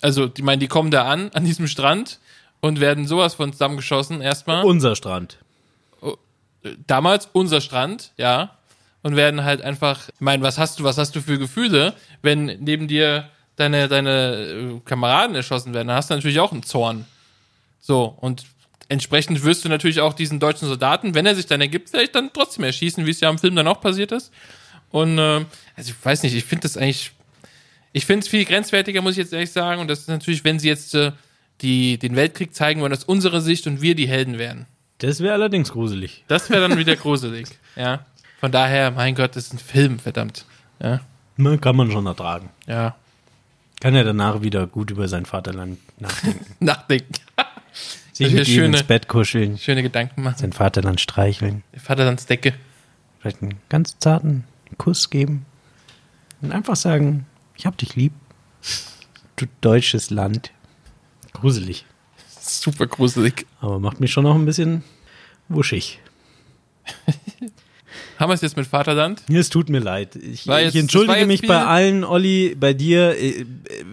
[SPEAKER 3] Also, ich meine, die kommen da an, an diesem Strand und werden sowas von zusammengeschossen erstmal.
[SPEAKER 2] Unser Strand.
[SPEAKER 3] Damals unser Strand, ja. Und werden halt einfach, ich meine, was hast du, was hast du für Gefühle, wenn neben dir deine, deine äh, Kameraden erschossen werden? Dann hast du natürlich auch einen Zorn. So, und entsprechend wirst du natürlich auch diesen deutschen Soldaten, wenn er sich dann ergibt, vielleicht dann trotzdem erschießen, wie es ja im Film dann auch passiert ist. Und äh, also ich weiß nicht, ich finde das eigentlich, ich finde es viel grenzwertiger, muss ich jetzt ehrlich sagen. Und das ist natürlich, wenn sie jetzt äh, die, den Weltkrieg zeigen wollen, aus unserer Sicht und wir die Helden wären.
[SPEAKER 2] Das wäre allerdings gruselig.
[SPEAKER 3] Das wäre dann wieder gruselig. Ja. Von daher, mein Gott, das ist ein Film, verdammt. Ja.
[SPEAKER 2] Ne, kann man schon ertragen.
[SPEAKER 3] Ja.
[SPEAKER 2] Kann er danach wieder gut über sein Vaterland nachdenken.
[SPEAKER 3] Nachdenken.
[SPEAKER 2] Sich mit ihm
[SPEAKER 3] schöne-
[SPEAKER 2] ins Bett kuscheln,
[SPEAKER 3] Schöne Gedanken machen.
[SPEAKER 2] sein Vaterland streicheln,
[SPEAKER 3] Vaterlandsdecke.
[SPEAKER 2] vielleicht einen ganz zarten Kuss geben und einfach sagen, ich hab dich lieb. Du deutsches Land. Gruselig.
[SPEAKER 3] Super gruselig.
[SPEAKER 2] Aber macht mich schon noch ein bisschen wuschig.
[SPEAKER 3] Haben wir es jetzt mit Vaterland?
[SPEAKER 2] Es tut mir leid. Ich,
[SPEAKER 3] jetzt-
[SPEAKER 2] ich entschuldige mich
[SPEAKER 3] viel-
[SPEAKER 2] bei allen, Olli, bei dir. Äh,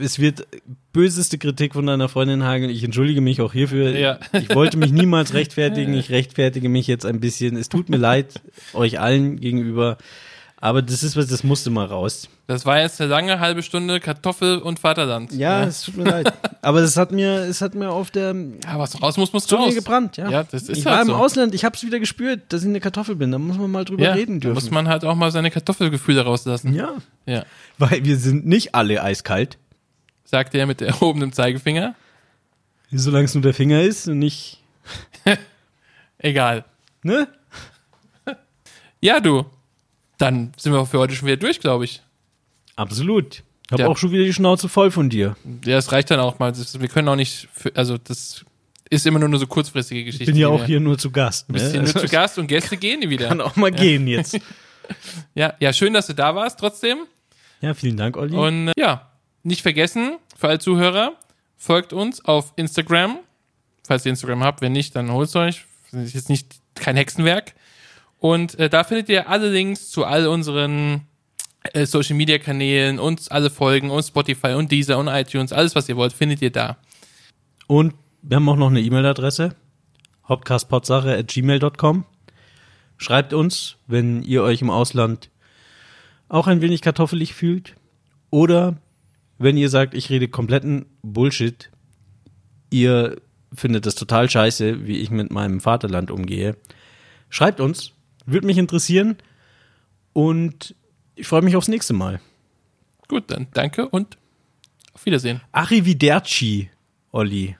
[SPEAKER 2] Es wird böseste Kritik von deiner Freundin hageln. Ich entschuldige mich auch hierfür.
[SPEAKER 3] Ja.
[SPEAKER 2] Ich wollte mich niemals rechtfertigen. Ich rechtfertige mich jetzt ein bisschen. Es tut mir leid, euch allen gegenüber. Aber das ist was, das musste mal raus.
[SPEAKER 3] Das war jetzt eine lange halbe Stunde Kartoffel und Vaterland.
[SPEAKER 2] Ja, es tut mir leid. Aber es hat mir, es hat mir auf der
[SPEAKER 3] ja was raus muss, muss raus.
[SPEAKER 2] gebrannt. Ja,
[SPEAKER 3] Ja, das ist
[SPEAKER 2] ich
[SPEAKER 3] halt
[SPEAKER 2] war im
[SPEAKER 3] so.
[SPEAKER 2] Ausland. Ich habe es wieder gespürt, dass ich eine Kartoffel bin. Da muss man mal drüber
[SPEAKER 3] Ja,
[SPEAKER 2] reden
[SPEAKER 3] da
[SPEAKER 2] dürfen.
[SPEAKER 3] muss man halt auch mal seine Kartoffelgefühle rauslassen.
[SPEAKER 2] ja,
[SPEAKER 3] Ja.
[SPEAKER 2] weil wir sind nicht alle eiskalt.
[SPEAKER 3] Sagte er mit erhobenem Zeigefinger.
[SPEAKER 2] Solange es nur der Finger ist und nicht,
[SPEAKER 3] Egal.
[SPEAKER 2] ne?
[SPEAKER 3] Ja, du. Dann sind wir für heute schon wieder durch, glaube ich.
[SPEAKER 2] Absolut. Ich habe
[SPEAKER 3] Ja.
[SPEAKER 2] auch schon wieder die Schnauze voll von dir.
[SPEAKER 3] Ja, das reicht dann auch mal. Wir können auch nicht, für, also das ist immer nur eine so kurzfristige Geschichte.
[SPEAKER 2] Ich bin ja
[SPEAKER 3] die
[SPEAKER 2] auch hier nur zu Gast.
[SPEAKER 3] Du bist
[SPEAKER 2] ne?
[SPEAKER 3] hier nur
[SPEAKER 2] Also,
[SPEAKER 3] zu Gast und Gäste gehen wieder.
[SPEAKER 2] Kann auch mal gehen jetzt.
[SPEAKER 3] Ja, ja, schön, dass du da warst trotzdem.
[SPEAKER 2] Ja, vielen Dank, Olli.
[SPEAKER 3] Und äh, ja, nicht vergessen, für alle Zuhörer, folgt uns auf Instagram. Falls ihr Instagram habt, wenn nicht, dann holt es euch. Das ist jetzt nicht kein Hexenwerk. Und äh, da findet ihr alle Links zu all unseren äh, Social Media Kanälen und alle Folgen und Spotify und Deezer und iTunes. Alles, was ihr wollt, findet ihr da.
[SPEAKER 2] Und wir haben auch noch eine E-Mail-Adresse. hauptcastpotsache.gmail.com Schreibt uns, wenn ihr euch im Ausland auch ein wenig kartoffelig fühlt. Oder wenn ihr sagt, ich rede kompletten Bullshit. Ihr findet es total scheiße, wie ich mit meinem Vaterland umgehe. Schreibt uns. Würde mich interessieren. Und ich freue mich aufs nächste Mal.
[SPEAKER 3] Gut, dann danke und auf Wiedersehen.
[SPEAKER 2] Arrivederci, Olli.